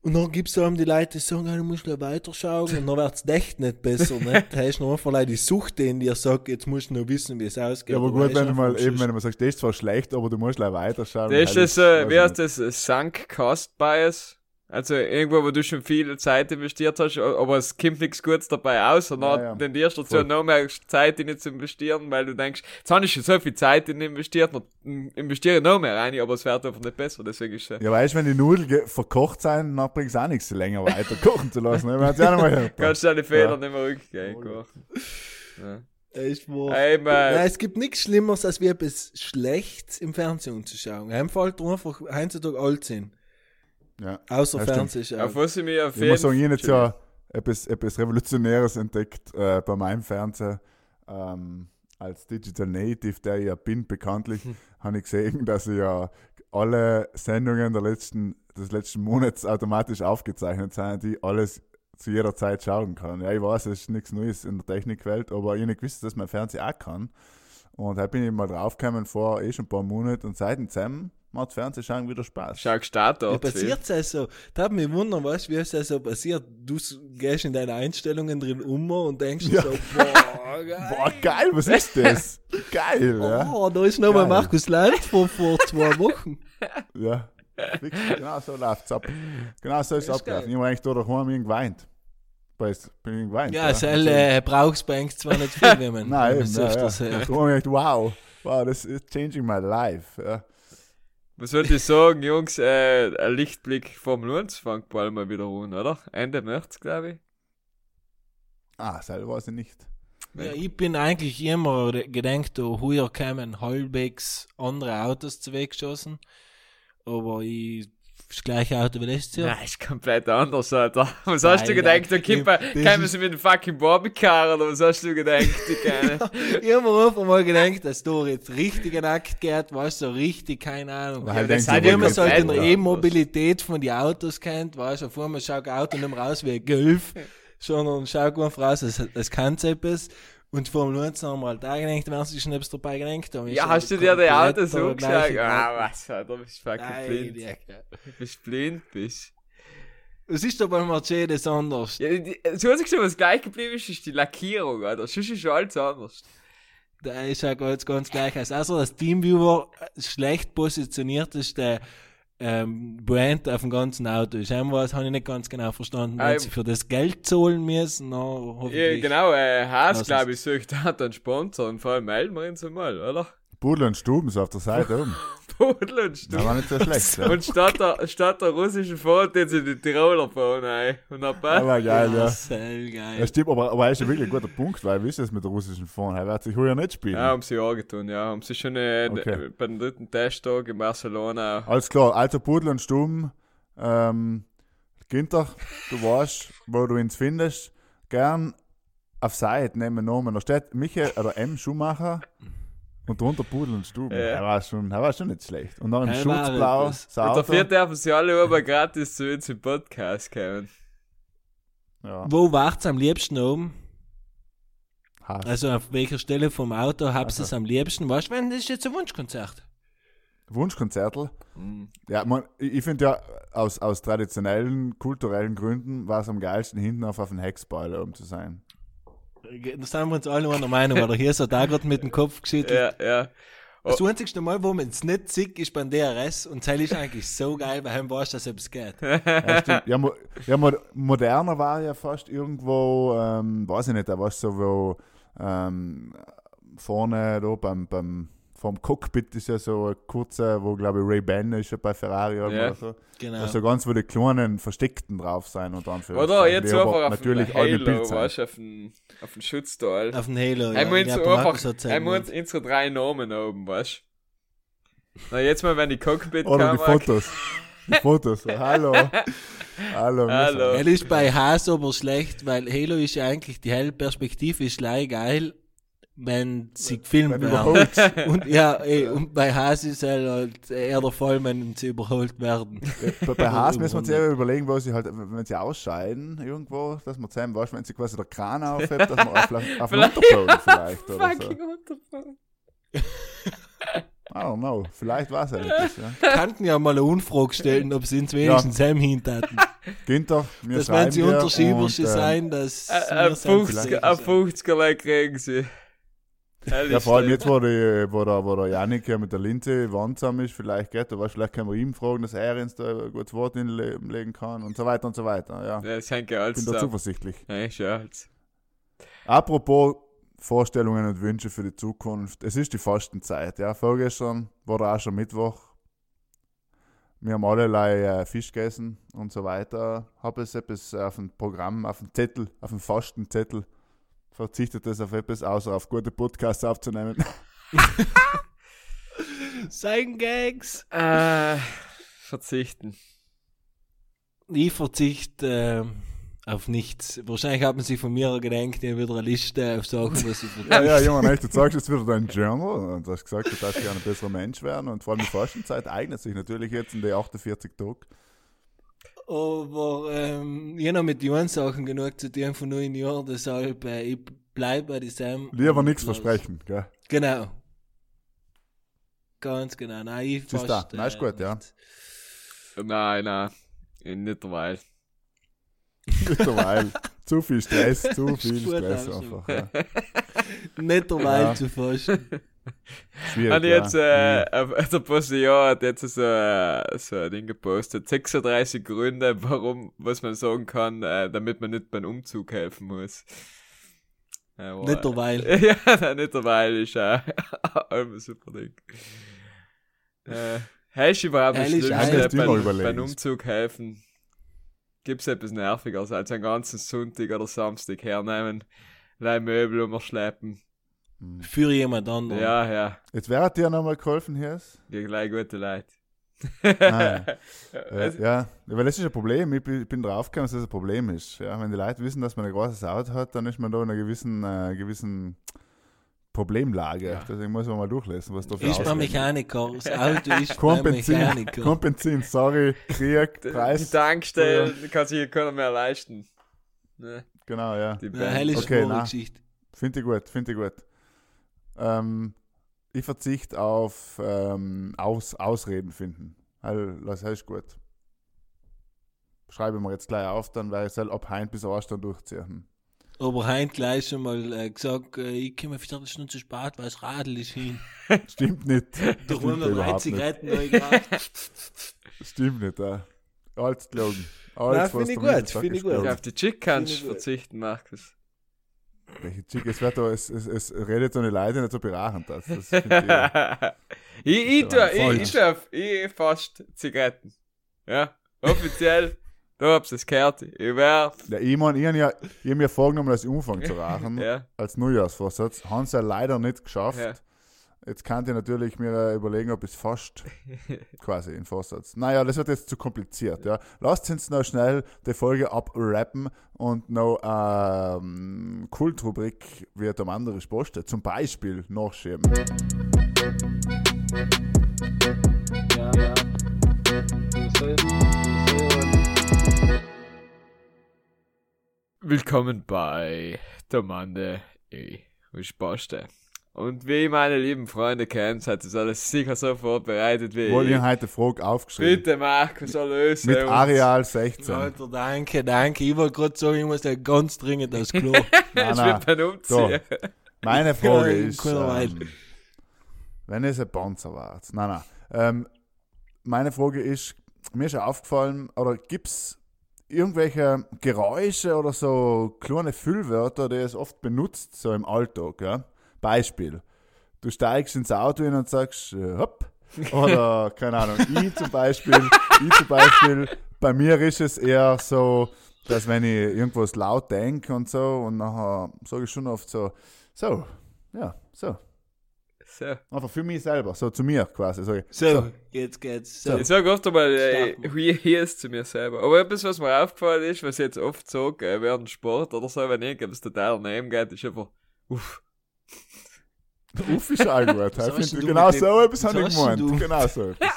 Und dann gibt es einem die Leute, die sagen, du musst noch weiterschauen und dann wird es echt nicht besser. Nicht? Da ist noch einfach leider die Sucht, in dir sagt, jetzt musst du noch wissen, wie es ausgeht. Ja, aber Du gut, wenn du mal eben, wenn du mal sagst, das ist zwar schlecht, aber du musst gleich weiterschauen. Das ist das, äh, wie heißt das, Sunk Cost Bias? Also irgendwo, wo du schon viel Zeit investiert hast, aber es kommt nichts Gutes dabei aus und Ja, dann ja. tendierst du dazu, noch mehr Zeit in zu investieren, weil du denkst, jetzt habe ich schon so viel Zeit in investiert, dann investiere ich noch mehr rein, aber es wird einfach nicht besser, deswegen ist es Ja, weißt du, wenn die Nudeln verkocht sind, dann bringt es auch nichts, länger weiter kochen zu lassen. ne? Ja noch mal gehört. kannst du deine Fehler Ja. nicht mehr rückgängig machen. Ja. Eben, äh, Nein, es gibt nichts Schlimmeres, als wie etwas Schlechtes im Fernsehen zu schauen. Einem fällt einfach heutzutage alt sind. Ja. Außer Ja. Fernsehen auf schauen. was ich mich auf Ich muss sagen, ich habe jetzt ja etwas, etwas Revolutionäres entdeckt äh, bei meinem Fernseher. Ähm, als Digital Native, der ich ja bin, bekanntlich, habe ich gesehen, dass ich ja alle Sendungen der letzten, des letzten Monats automatisch aufgezeichnet sind, die ich alles zu jeder Zeit schauen kann. Ja, ich weiß, es ist nichts Neues in der Technikwelt, aber ich habe nicht gewusst, dass mein Fernseher auch kann. Und da bin ich mal draufgekommen vor eh schon ein paar Monaten und seitdem zusammen macht Fernsehschauen wieder Spaß. Schau gestartet. Wie dort. passiert es so? Da hat mich wundern, weißt du, wie es so passiert? Du gehst in deine Einstellungen drin um und denkst dir Ja. so, boah, geil. Boah, geil, was ist das? geil, ja. Oh, da ist nochmal. Markus Land vor, vor zwei Wochen. Ja, genau so läuft es ab. Genau so ist es ist abgelaufen. Ich habe eigentlich da daheim geweint. Weißt bin ich geweint. Ja, Sel äh, brauchst du eigentlich zwar nicht viel, wenn man, Nein, eben, ja, ja. Da hört. habe ich gedacht, wow, wow, das is changing my life. Ja. Was wollte ich sagen, Jungs? Äh, ein Lichtblick Formel 1 fängt bald mal wieder an, oder? Ende März, glaube ich. Ah, selber weiß ich nicht. Ja, ich bin eigentlich immer de- gedenkt, da heuer kämen halbwegs andere Autos zuweggeschossen. Aber ich, das gleiche Auto wie letztes Jahr. Nein, ist komplett anders, Alter. Was hast du Nein, gedacht? Da nein, das kämen ist- sie mit dem fucking Barbie-Car oder was hast du gedacht? Die? Ich habe mir einfach mal gedacht, dass da jetzt richtig Akt geht, weißt du, so richtig, keine Ahnung. Weil das du, Wie ihr man was so halt in ist der das? E-Mobilität von den Autos kennt, weißt du, auf einmal schaut ein Auto nicht mehr aus wie ein Golf, sondern schaut einfach raus, es, es kann etwas. Und vor dem 19 haben wir halt auch gedacht, wenn sie schon etwas dabei gedacht haben. Ja, hast du dir die Autos angeschaut? gleiche Ah, was, Alter, bist fucking Nein, blind. ja. Bist blind, bist. Es ist doch bei Mercedes anders. Ja, die, das Einzige, was gleich geblieben ist, ist die Lackierung, Alter. Sonst ist schon alles anders. Da ist ja ganz, ganz gleich. Also das Teamviewer schlecht positioniert ist der ähm, Brand auf dem ganzen Auto. Ist einmal, habe ich nicht ganz genau verstanden. Wenn Ähm, sie für das Geld zahlen müssen, na, Ja, genau, äh, Haas, glaube ich, sucht da einen Sponsor und vor allem melden wir uns mal, oder? Pudel und Stuben auf der Seite oben. Pudel und Das war nicht so schlecht. Ja. Und statt der, statt der russischen Fahrt, jetzt in die Tiroler fahren, ey. Und dann passt. Aber geil, ja. Sehr geil. Das stimmt, aber, aber er ist ja wirklich ein guter Punkt, weil wie ist das mit der russischen Form? Er wird sich heuer nicht spielen. Ja, haben sie auch getan, ja. Haben sie schon äh, Okay. bei dem dritten Testtag in Barcelona. Alles klar, also Pudel und Stuben. Ähm, Günther, du weißt, wo du ihn findest. Gern auf Seite nehmen Namen. Da steht Michael oder M. Schumacher Und drunter Pudel und Stuben. Ja. Er, war schon, er war schon nicht schlecht. Und noch im Schutzblau. Und dafür dürfen sie alle aber gratis zu uns im Podcast kommen. Ja, Wo wart's am liebsten oben? Hass. Also auf welcher Stelle vom Auto hab's Also. es am liebsten? Weißt du, wenn das ist jetzt ein Wunschkonzert? Wunschkonzertel. Mhm. Ja, man, ich, finde ja, aus, aus traditionellen, kulturellen Gründen war es am geilsten, hinten auf, auf den Heckspoiler oben zu sein. Da sind wir uns alle einer Meinung, oder? Hier ist er da gerade mit dem Kopf geschüttelt. Ja, ja. Das einzigste Mal, wo man es nicht sieht, ist beim DRS und das ist eigentlich so geil, weil heim weißt, dass es geht. Ja, stimmt. ja, mo, ja mo, moderner war ja fast irgendwo, ähm, weiß ich nicht, da war so, wo ähm, vorne da beim, beim vom Cockpit ist ja so ein kurzer, wo glaube ich Ray Ban ist ja bei Ferrari oder Ja. so. Genau. Also ganz, wo die kleinen Versteckten drauf sein und dann für Oder jetzt einfach auf natürlich alle Halo, Bild sein. weißt du, auf den, auf den Schutzteil. auf den Halo. Ja, einfach, hat's ja wir uns gemacht. unsere drei Namen oben, weißt du? Na, jetzt mal, wenn die Cockpit Oder die Fotos. Die Fotos. Hallo. Hallo. Hallo. Er ist bei Haas aber schlecht, weil Halo ist ja eigentlich, die helle Perspektive ist gleich geil, wenn sie gefilmt Wenn werden. überholt. Und ja, ey, und bei Haas ist er halt eher der Fall, wenn sie überholt werden. Bei, bei Haas müssen wir uns eher überlegen, wo sie halt, wenn sie ausscheiden irgendwo, dass man zusammen weiß, wenn sie quasi der Kran aufhebt, dass man auf, auf den Unterboden vielleicht oder so. Fucking Unterfall. I don't know, vielleicht war es ja etwas, ja. Könnten ja mal eine Unfrage stellen, ob sie uns wenigstens heim hintaten. Günther, wir Dass wenn schreiben sie und, äh, sein, dass Ein wir sind 50er, ein 50er kriegen sie. Ja, vor allem jetzt, wo, die, wo, der, wo der Janik ja mit der Linse wandsam ist, vielleicht geht er, vielleicht können wir ihm fragen, dass er uns da ein gutes Wort hinlegen kann und so weiter und so weiter. Ja, Ja, das hängt ja alles bin da zuversichtlich. Ja, ja alles. Apropos Vorstellungen und Wünsche für die Zukunft. Es ist die Fastenzeit. Ja, vorgestern war da auch schon Mittwoch. Wir haben allerlei äh, Fisch gegessen und so weiter. Habe es etwas auf dem Programm, auf dem Zettel, auf dem Fastenzettel verzichtet es auf etwas, außer auf gute Podcasts aufzunehmen. Sein Gags. Äh, verzichten. Ich verzichte äh, auf nichts. Wahrscheinlich hat man sich von mir gedenkt, ich habe wieder eine Liste auf Sachen, was ich ja, ja, verzichte. Junge, echt, du sagst jetzt wieder dein Journal und du hast gesagt, du darfst gerne ein besserer Mensch werden und vor allem die Fastenzeit eignet sich natürlich jetzt in die 48 Tage. Aber ähm, ich habe mit den Sachen genug zu tun von neun Jahren, deshalb äh, ich bleibe bei diesem. Lieber nichts versprechen, gell? Genau. Ganz genau. Nein, ich fast, du, nein, ist gut, ja. nicht. Nein, nein. Nicht derweil. Mittlerweile. zu viel Stress, zu viel Stress also. einfach. Ja. Nicht derweil Ja. zu fasten. Schwierig. Ich jetzt, ja. äh, auf- der Postillon hat jetzt so, äh, so ein Ding gepostet. 36 Gründe, warum, was man sagen kann, äh, damit man nicht beim Umzug helfen muss. Ja, Nicht derweil. ja, nicht derweil ist auch ein super Ding. Äh, hast du überhaupt das Ehrlich, Schlimmste eines immer beim, beim Umzug helfen? Gibt es etwas Nervigeres als einen ganzen Sonntag oder Samstag hernehmen, leih Möbel umschleppen? Für jemand anderen. Ja, ja, Jetzt wer hat dir nochmal geholfen, hier? gegen gleich gute Leute. Ah, Also, äh, ja, weil das ist ein Problem. Ich bin, draufgekommen, dass das ein Problem ist. Ja, wenn die Leute wissen, dass man ein großes Auto hat, dann ist man da in einer gewissen, äh, gewissen Problemlage. Ja. Deswegen muss man mal durchlesen, was da für Ist beim Mechaniker. Das Auto ist beim Mechaniker. kein Benzin, sorry, Krieg, Die Preis. Tankstellen kann sich keiner mehr leisten. Ne, Genau, ja. die Ja, helle Okay. Geschichte. Finde ich gut, finde ich gut. Ähm, ich verzichte auf ähm, Aus, Ausreden finden. Weil, das ist gut. Schreibe ich mir jetzt gleich auf, dann werde ich es ab Heint bis Ostern durchziehen. Aber Heint gleich schon mal äh, gesagt, äh, ich komme eine Stunde zu spät, weil das Radl ist hin. Stimmt nicht. Überhaupt nicht. Zigaretten neu. Stimmt nicht, ja. Alles gelogen. Nein, Alles, finde was ich gut, finde ich gut. Auf die Chick kannst Finde du verzichten, Markus. Welche Chick, es, wird da, es, es, es redet so eine Leute nicht so berachend. Das, das ich, ich, Das tue, ich, ich, tue, ich fast Zigaretten. Ja, offiziell. du hab's es gehört. Ich ich. Ja, ich meine, ich habe ja, ich hab mir vorgenommen, das Umfang zu rauchen. ja, als Neujahrsvorsatz. Haben sie ja leider nicht geschafft. Ja. Jetzt kann ich natürlich mir äh, überlegen, ob es fast quasi in Vorsatz. Naja, das wird jetzt zu kompliziert. Ja. Lasst uns noch schnell die Folge abrappen und noch ähm, Kultrubrik wird am anderen postet. Zum Beispiel nachschieben. Ja, ja. Willkommen bei der Mande E. Spaste. Und wie meine lieben Freunde kennen, hat das alles sicher so vorbereitet wie Wohl, ich ich. habe heute eine Frage aufgeschrieben. Bitte Markus, lösen. Mit uns. Areal 16. Alter, danke, danke. Ich wollte gerade sagen, ich muss da ganz dringend aufs Klo. Nein, Ich bin beim Umziehen. Meine Frage Ja, ist, ähm, wenn es ein Panzer war. Nein, nein. Ähm, meine Frage ist, mir ist ja aufgefallen, oder gibt es irgendwelche Geräusche oder so kleine Füllwörter, die es oft benutzt, so im Alltag, ja? Beispiel. Du steigst ins Auto hin und sagst, äh, hopp. Oder, keine Ahnung, ich zum Beispiel, ich zum Beispiel, bei mir ist es eher so, dass wenn ich irgendwas laut denke und so, und nachher sage ich schon oft so, so, ja, so. So. Einfach für mich selber, so zu mir quasi. Sag ich, So, jetzt geht's. So. Ich sage oft einmal, äh, wie hier ist zu mir selber. Aber etwas, was mir aufgefallen ist, was ich jetzt oft sage, äh, während Sport oder so, wenn irgendwas total daneben geht, ist einfach, uff. Uff ist finde, du genau so etwas habe ich gemeint. Genau so etwas.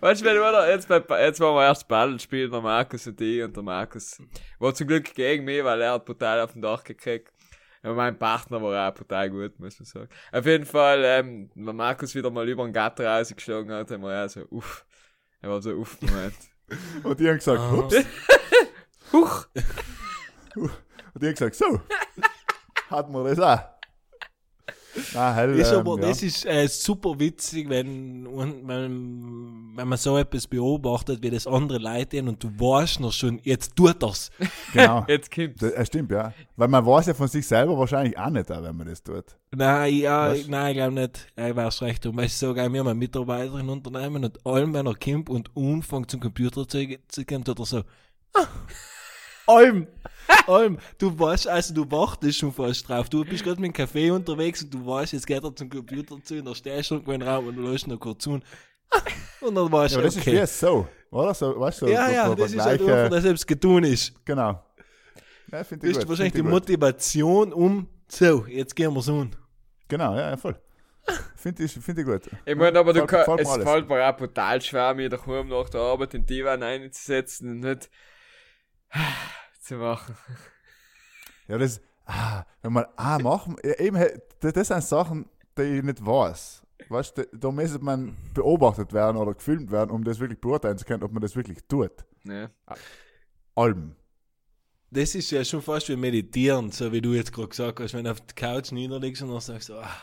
Weißt du, wenn wir jetzt, bei, jetzt waren wir erst Ball spielen, der Markus und ich, und der Markus war zum Glück gegen mich, weil er hat brutal auf den Dach gekriegt. Aber mein Partner war auch brutal gut, muss man sagen. Auf jeden Fall, ähm, wenn Markus wieder mal über den Gatter rausgeschlagen hat, haben wir auch so, uff. Er war so, uff, Moment. Und die haben gesagt, Ah. ups. Huch! Und die haben gesagt, so. Hat man das auch. Na, hell, Ist ähm, aber, ja. das ist äh, super witzig, wenn, wenn, wenn man so etwas beobachtet, wie das andere Leute tun und du weißt noch schon, jetzt tut er's. Genau. Jetzt kommt's. Das, das stimmt, ja. Weil man weiß ja von sich selber wahrscheinlich auch nicht, auch, wenn man das tut. Nein, ja, Was? nein, ich glaube nicht. Ich weiß recht. Und weißt du, so, wir haben eine Mitarbeiterin im Unternehmen und allem, wenn er kommt und anfängt zum Computer zu, zu gehen, tut er so, ah, allem, allem. Du weißt, also du wartest schon fast drauf. Du bist gerade mit dem Kaffee unterwegs und du weißt, jetzt geht er zum Computer zu und da stehst du irgendwo in den Raum und du lässt noch kurz zu und, und dann weißt Ja, du, aber das ist okay. wie so, oder? So, weißt du, so, ja, so, ja, so das ist halt einfach, dass etwas getun ist. Genau. Ja, finde Das ich ist gut. wahrscheinlich die gut. Motivation, um, so, jetzt gehen wir's an. Genau, ja, ja voll. Finde ich, find ich gut. Ich meine, aber du kannst, fällt mir es alles. fällt mir auch brutal schwer, mir daheim nach der Arbeit in die Divan einzusetzen und nicht zu machen. Ja, das, ah, wenn man, ah, machen, ja, eben, das, sind Sachen, die ich nicht weiß. Weißt du, da müsste man beobachtet werden oder gefilmt werden, um das wirklich beurteilen zu können, ob man das wirklich tut. Ne? Alben. Das ist ja schon fast wie meditieren, so wie du jetzt gerade gesagt hast, wenn du auf der Couch niederlegst und dann sagst du, ah,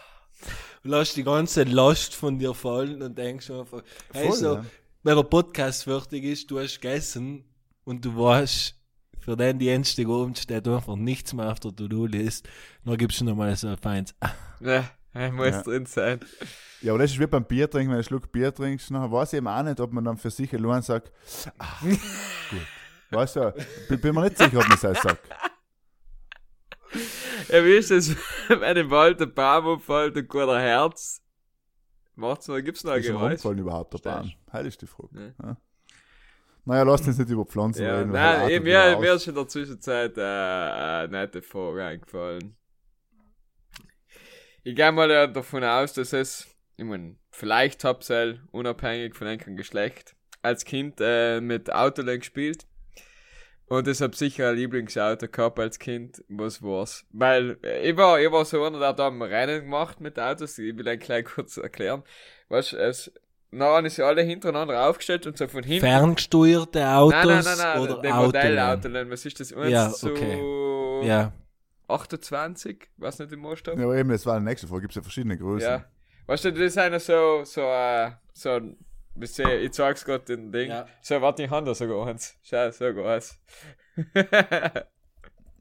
lässt die ganze Last von dir fallen und denkst einfach, hey, Voll, so, ja. wenn der Podcast fertig ist, du hast gegessen und du weißt, für den Dienstag oben steht einfach nichts mehr auf der To-Do-List, dann gibst du nochmal so ein feines, ah, Ne, er muss Ja. drin sein. Ja, aber das ist wie beim Bier trinken, wenn du einen Schluck Bier trinkst, nachher weiß ich eben auch nicht, ob man dann für sich allein sagt, ah, gut. Weißt du, bin, bin mir nicht sicher, ob man das sagt. Ja, wie ist das, wenn im Wald ein Baum umfällt und guter Herz? Macht's noch, gibt's noch ein Geräusch? umgefallen überhaupt der Bahn? Heil ist die Frage. Ne. Ja. Naja, lasst uns nicht über Pflanzen Ja, reden. nein, mir, mir ist in der Zwischenzeit äh, eine nette Frage eingefallen. Ich gehe mal ja davon aus, dass es, ich mein, vielleicht hauptsächlich unabhängig von einem Geschlecht, als Kind äh, mit Autolen gespielt. Und ich hab sicher ein Lieblingsauto gehabt als Kind. Was war's? Weil äh, ich war, ich war so einer, der hat am Rennen gemacht mit Autos. Ich will ein gleich kurz erklären. Weißt es, dann ist sie alle hintereinander aufgestellt und so von hinten ferngesteuerte Autos Nein, nein, nein, nein, oder den Autolen? Modellauto, nennen. was ist das? 1 Ja, zu okay. Ja, 28? Was nicht im Maßstab? Ja, aber eben, das war die nächste Frage. Gibt es ja verschiedene Größen. Ja. Weißt du, das ist einer so, so, äh, so sie, ich zeig's grad den Ding. Ja. So, warte, ich habe da sogar eins. Schau, so eins.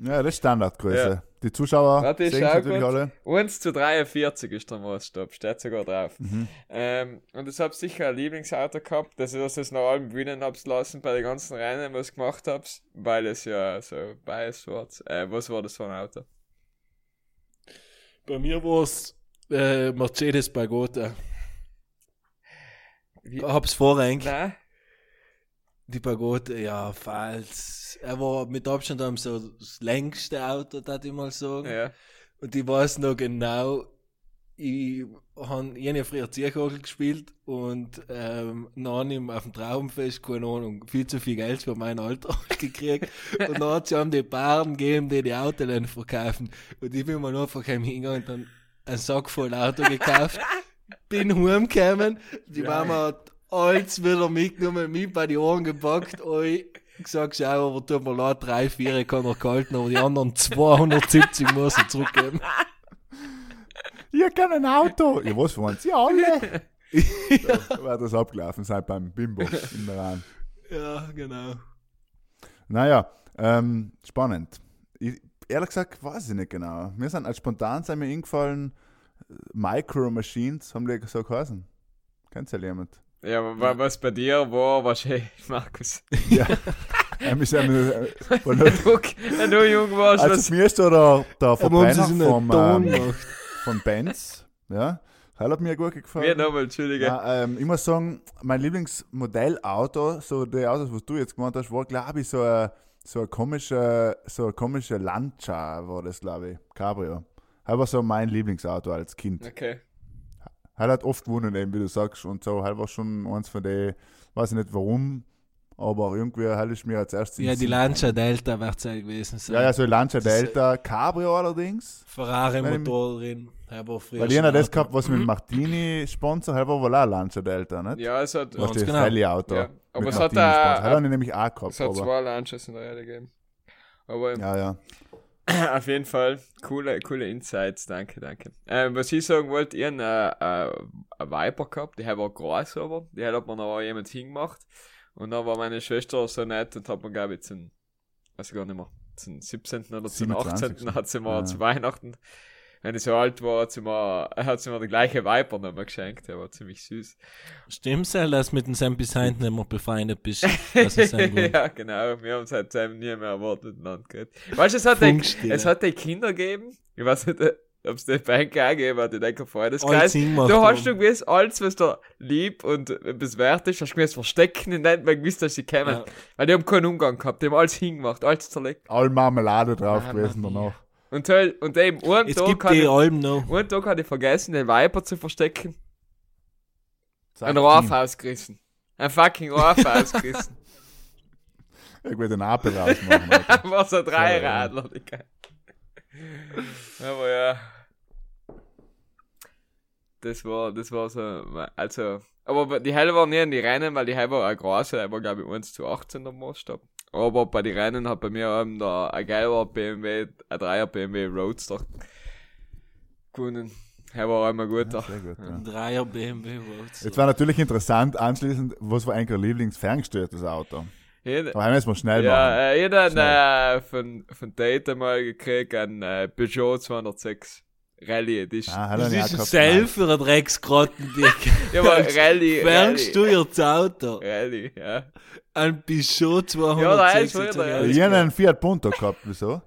Ja, das ist Standardgröße. Ja. Die Zuschauer Warte, sehen natürlich kurz. alle. 1 zu 43 ist der Maßstab, steht sogar drauf. Mhm. Ähm, und ich hab sicher ein Lieblingsauto gehabt, dass ich das jetzt nach allem gewinnen hab's lassen bei den ganzen Rennen, was ich gemacht hab's, weil es ja so weiß war. Äh, was war das für ein Auto? bei mir war's äh, Mercedes Pagota. Wie- Ich hab's vorrang. Nein? Die Pagode, ja, falls. Er war mit Abstand am so das längste Auto, da ich mal sagen. Ja. Und ich weiß noch genau, ich habe jene früher Zierkogel gespielt und ähm, dann auf dem Traumfest, keine Ahnung, viel zu viel Geld für mein Alter gekriegt. und dann hat sie haben die Baren gegeben, die die Autolen verkaufen. Und ich bin mal einfach hingegangen und dann einen Sack voll Auto gekauft. bin heimgekommen, die Mama hat alles wieder mitgenommen, mich bei die Ohren gepackt, oi. Gesagt, schau, aber tut mir leid, drei, vier kann er gehalten, aber die anderen 270 muss er zurückgeben. Ich kann ein Auto. Ja, was wollen Sie alle? so, war das abgelaufen sein beim Bimbo im Iran. Ja, genau. Naja, ähm, spannend. Ich, ehrlich gesagt, weiß ich nicht genau. Mir sind als spontan sind mir eingefallen, äh, Micro Machines, haben die so geheißen. Kennt ja jemand? Ja, wa- was bei dir war, wahrscheinlich, Markus. Ja. ähm, ist äh, von- Wenn du, wenn du jung warst, also was. mir ist da der, der Aber Verbrenner vom, ähm, von Benz. Ja, das hat mir gut gefallen. Mir nochmal, Entschuldige. Ja, ähm, ich muss sagen, mein Lieblingsmodellauto, so die Autos, was du jetzt gemacht hast, war, glaube ich, so ein, so ein komischer, so ein komischer Lancia war das, glaube ich. Cabrio. Das war so mein Lieblingsauto als Kind. Okay. Er hat oft gewonnen, eben, wie du sagst, und so. Er war schon eins von den, weiß ich nicht warum, aber irgendwie halt ist mir als erstes. Ja, die Lancia Delta wird es ja gewesen sein. Ja, ja, so Lancia Delta, Cabrio allerdings. Ferrari-Motor drin. Er war früher Weil jener das gehabt, was mit Martini sponsor, er war wohl auch ein Lancia Delta, nicht? Ja, es hat, Was das genau. Rallye-Auto. Ja, aber mit es hat sponsor. Hat er nämlich auch gehabt. es hat aber, zwei Launches in der Reihe gegeben. Aber ja, ja. auf jeden Fall, coole, coole Insights, danke, danke. Ähm, was ich sagen wollte, ich habe äh, äh, eine Viper gehabt, die war groß aber, die hat mir noch jemand hingemacht. Und dann war meine Schwester so nett und hat mir, glaube ich, zum, weiß ich gar nicht mehr, zum 17. oder zum 27.. 18. hat sie mir Ja. zu Weihnachten, wenn ich so alt war, hat sie mir, hat sie mir die gleiche Viper nochmal geschenkt, der war ziemlich süß. Stimmt's ja, dass du mit dem Sam bis heute nicht mehr befreundet bist? Das ist ein Grund. ja, genau. Wir haben seitdem nie mehr ein Wort miteinander geredet. Weißt du, es hat, die, Funkstille. es hat die Kinder gegeben. Ich weiß nicht, ob es die Bank auch gegeben hat. Ich denke, vorher das Alles Kreis. hingemacht Du hast du gewusst, alles, was da lieb und etwas wert ist, hast du gewusst, verstecken und nicht mehr gewusst, dass sie kommen. Ja. Weil die haben keinen Umgang gehabt. Die haben alles hingemacht, alles zerlegt. All Marmelade drauf Mama gewesen danach. Und, halt- und eben, einen Es gibt hat die ich, Alben noch. einen Tag hatte ich vergessen, den Viper zu verstecken. Sag Ein ihm. Rohr ausgerissen. Ein fucking Rohr ausgerissen. Ich will den Apel rausmachen. War so drei Ja, ja. Radler, Digga. Aber ja. Das war, das war so, also, aber die Helle war nie in die Rennen, weil die Helle war eine große, die war glaube ich 1 zu 18 der Maßstab. Aber bei den Rennen hat bei mir eben der, ein gelber BMW, ein 3er BMW Roadster gewonnen. Er war einmal guter. Sehr gut, ja. Ein Dreier BMW Roadster. Jetzt war natürlich interessant, anschließend, was war eigentlich ein Lieblingsferngesteuertes Auto? Jeder, Aber haben wir jetzt mal schnell machen. ja, äh, jeder Schnell. äh, von, von Date mal gekriegt, ein äh, Peugeot 206 Rallye Edition. Ah, Das nicht ist ein. Sell für ein Drecksgrottendick. Ja, aber Rallye, Rallye. Ferngesteuertes Auto. Rallye, ja. Ein Peugeot Ja, da ist 206. wieder, ja. Ich habe einen Fiat Punto gehabt, wieso?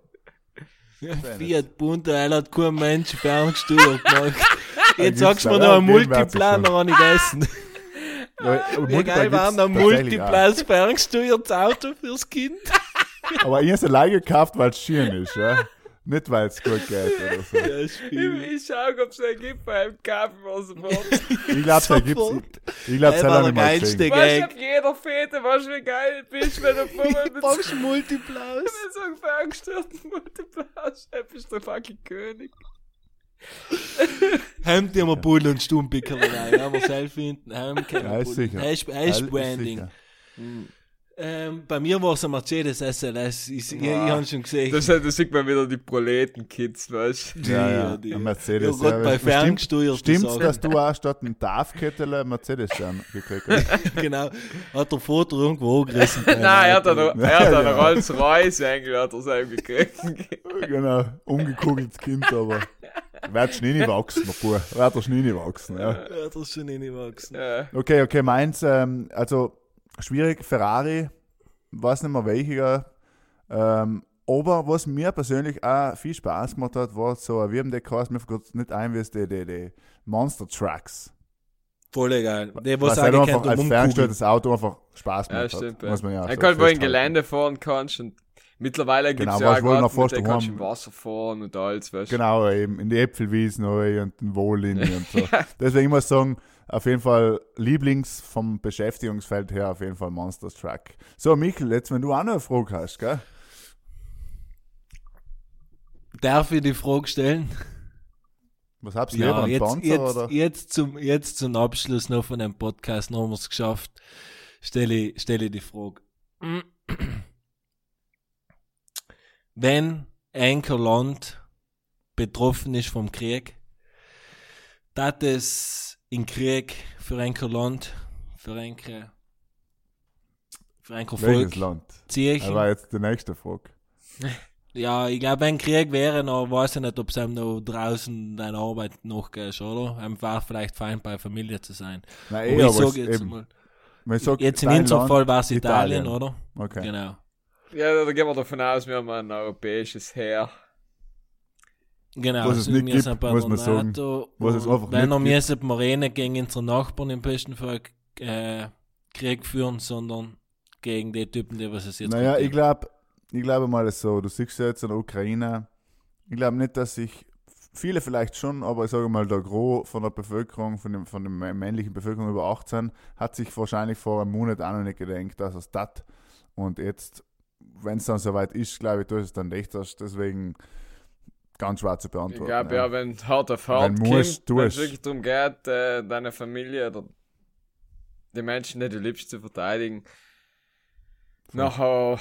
Fiat Punto, er hat kein Mensch ferngesteuert gemacht. Jetzt sagst du mir noch einen gegenwärtig Multiplaner an ich essen. Ja, geil war ein Multiplas ferngesteuertes Auto fürs Kind? Aber ich habe es allein gekauft, weil es schön ist, ja. Nicht, weil es gut geht oder so. Ja, Ich, ich schau, ob es einen gibt beim Kaffee was sofort. Ich glaube, gibt's. Sofort. Ich, ich glaube, es hat der nicht mal weißt du, auf jeder Fete, weißt du, wie geil du bist, wenn du vorher mit, Brauchst Multiplas? mit so einem ferngestörten Multiplus bist du der fucking König. Hemd dir mal Bull und Stummpickel rein. Haben wir selber hinten. Hemd Ja, ist sicher. Hash Ja, ist Branding. sicher. Ähm, bei mir war es ein Mercedes SLS. Ich, ich, ich habe schon gesehen. Das, da sieht man wieder die Proleten-Kids, weißt du? Die, Ja, ja, die. ein Mercedes. Ja, Gott, bei Stimmt- ferngesteuerten Stimmt's, Sachen. dass du auch statt einem DAF-Kettel einen Mercedes-Stern gekriegt hast? genau. Hat der Foto irgendwo angerissen. Nein, er hat einen, Ja, er hat einen genau. Rolls-Royce eigentlich, hat er selber gekriegt. genau, umgekugeltes Kind, aber wird schon nicht wachsen, mein Bub. Wird er schon nicht wachsen, ja. Ja, das ist schon hingewachsen. ja. Okay, okay, meins, ähm, also schwierig, Ferrari, weiß nicht mehr welcher, ähm, aber was mir persönlich auch viel Spaß gemacht hat, war so, wir haben die geheißen, mir fällt nicht ein, wie es die, die, die Monster Trucks. Voll geil. Der, Was was halt auch einfach als umkugeln. ferngesteueltes Auto einfach Spaß Ja, gemacht stimmt. hat. Muss man ja er so kann, wo in festhalten. Gelände fahren kannst und Mittlerweile gibt es Genau, ja was auch Garten, dem kannst im Wasser fahren und alles, weißt du. Genau, eben in die Äpfelwiesen und den Wohlin und so. Deswegen muss ich sagen, auf jeden Fall Lieblings vom Beschäftigungsfeld her auf jeden Fall Monsters Truck. So, Michael, jetzt wenn du auch noch eine Frage hast, gell? Darf ich die Frage stellen? Was habt ihr Ja, lieber, jetzt, Panzer jetzt, oder? jetzt, zum, jetzt zum Abschluss noch von dem Podcast, noch haben wir es geschafft, stelle ich, stelle ich die Frage. Wenn ein Land betroffen ist vom Krieg, dat es in Krieg für ein Land, für ein für ein Volk Welches Land? ziehen? Das war jetzt die nächste Frage. Ja, ich glaube, ein Krieg wäre noch, weiß ich nicht, ob es einem noch draußen deine Arbeit noch geht, oder? Einfach vielleicht fein bei Familie zu sein. Nein, Aber eh, ich aber sage jetzt eben, mal, wenn ich sag, jetzt in unserem Fall war es Italien, Italien. oder? Okay. Genau. Ja, da gehen wir davon aus, wir haben ein europäisches Heer. Genau, Was es also nicht gibt, muss man sagen. Was es einfach Wenn nicht wir wir rennen gegen unsere Nachbarn im besten Fall äh, Krieg führen, sondern gegen die Typen, die was es jetzt Naja, gibt. ich glaube, ich glaube mal es so, du siehst ja jetzt in der Ukraine, ich glaube nicht, dass sich, viele vielleicht schon, aber ich sage mal, der Gros von der Bevölkerung, von, dem, von der männlichen Bevölkerung über 18, hat sich wahrscheinlich vor einem Monat auch noch nicht gedacht, dass es tat. Und jetzt, wenn es dann soweit ist, glaube ich, du es dann echt hast. Deswegen ganz schwer zu Ich beantworten. glaube ja, wenn es hart auf hart Wenn kommt, wenn es wirklich darum geht, äh, deine Familie oder die Menschen, die du liebst, zu verteidigen, nachher,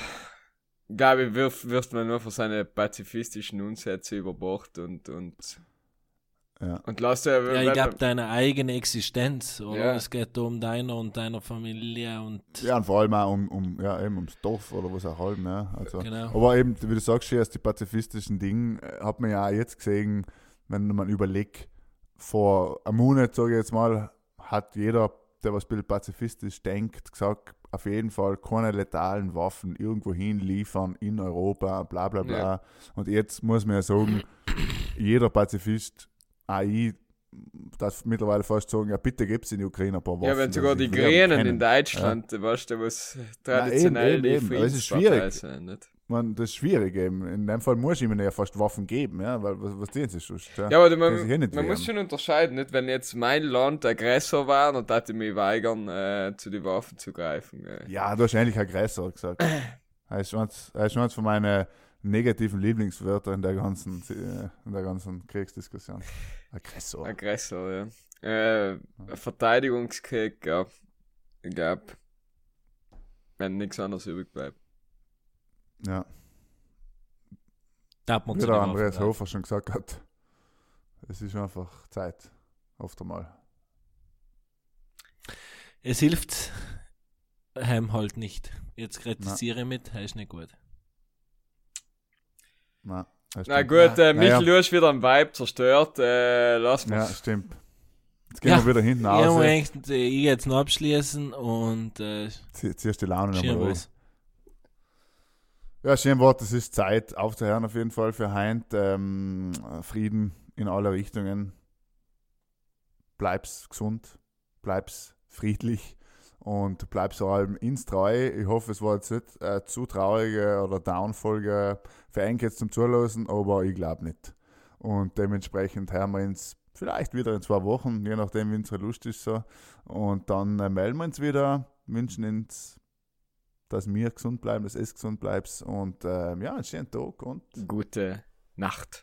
glaube ich, wirft, wirft man nur für seine pazifistischen Unsätze über Bord und, und, Ja. und lasst ja, ja, ich glaube, deine eigene Existenz, oder? Ja. Es geht da um deiner und deiner Familie und Ja, und vor allem auch um, um, ja, eben ums Dorf oder was auch halt, ja. Also, Genau. Aber eben, wie du sagst, erst die pazifistischen Dinge, äh, hat man ja auch jetzt gesehen, wenn man überlegt, vor einem Monat, sage ich jetzt mal, hat jeder, der was ein bisschen pazifistisch denkt, gesagt, auf jeden Fall keine letalen Waffen irgendwo hin liefern in Europa, bla bla bla. Ja. Und jetzt muss man ja sagen, jeder Pazifist, ich, darf mittlerweile fast sagen, ja bitte gibt es in die Ukraine ein paar Waffen. ja, wenn sogar dass die Grünen in Deutschland, weißt du, was traditionell eben, die eben, aber es ist schwierig. sind? Man, das ist schwierig eben. In dem Fall muss ich ihnen ja fast Waffen geben, ja, weil was, was tun sie sonst? Ja, Ja, aber du, man, man muss schon unterscheiden, nicht? Wenn jetzt mein Land Aggressor war, dann hätte ich mich weigern, äh, zu den Waffen zu greifen. Äh. ja, du hast eigentlich Aggressor gesagt. Er ist eins, eins von meinen negativen Lieblingswörtern in der ganzen, äh, in der ganzen Kriegsdiskussion. Aggressor. Aggressor, ja. Äh, Verteidigungskrieg, ja. Ich glaube, wenn nichts anderes übrig bleibt. Ja, darf man wie der Andreas. Hofer schon gesagt hat, es ist einfach Zeit. Oft einmal. Es hilft heim halt nicht. Jetzt kritisiere ich mit, ist nicht gut. Na stimmt. gut, äh, Naja. Michael, du hast wieder einen Vibe zerstört. Äh, lass Ja, mal. stimmt. Jetzt gehen Ja. wir wieder hinten Ich habe raus. mir gedacht, äh, ich jetzt noch abschließen und äh, Zieh- Ziehst die Laune nochmal was. Ja, schön Wort, es ist Zeit aufzuhören auf jeden Fall für Heint. Ähm, Frieden in alle Richtungen. Bleib's gesund, bleib's friedlich und bleib's vor allem ins Treu. Ich hoffe, es war jetzt nicht äh, zu traurige oder Downfolge für einen jetzt zum Zuhören, aber ich glaube nicht. Und dementsprechend hören wir uns vielleicht wieder in zwei Wochen, je nachdem, wie unsere Lust ist. So. Und dann äh, melden wir uns wieder, wünschen uns dass wir gesund bleiben, dass es gesund bleibt und ähm, ja, einen schönen Tag und Gute Nacht.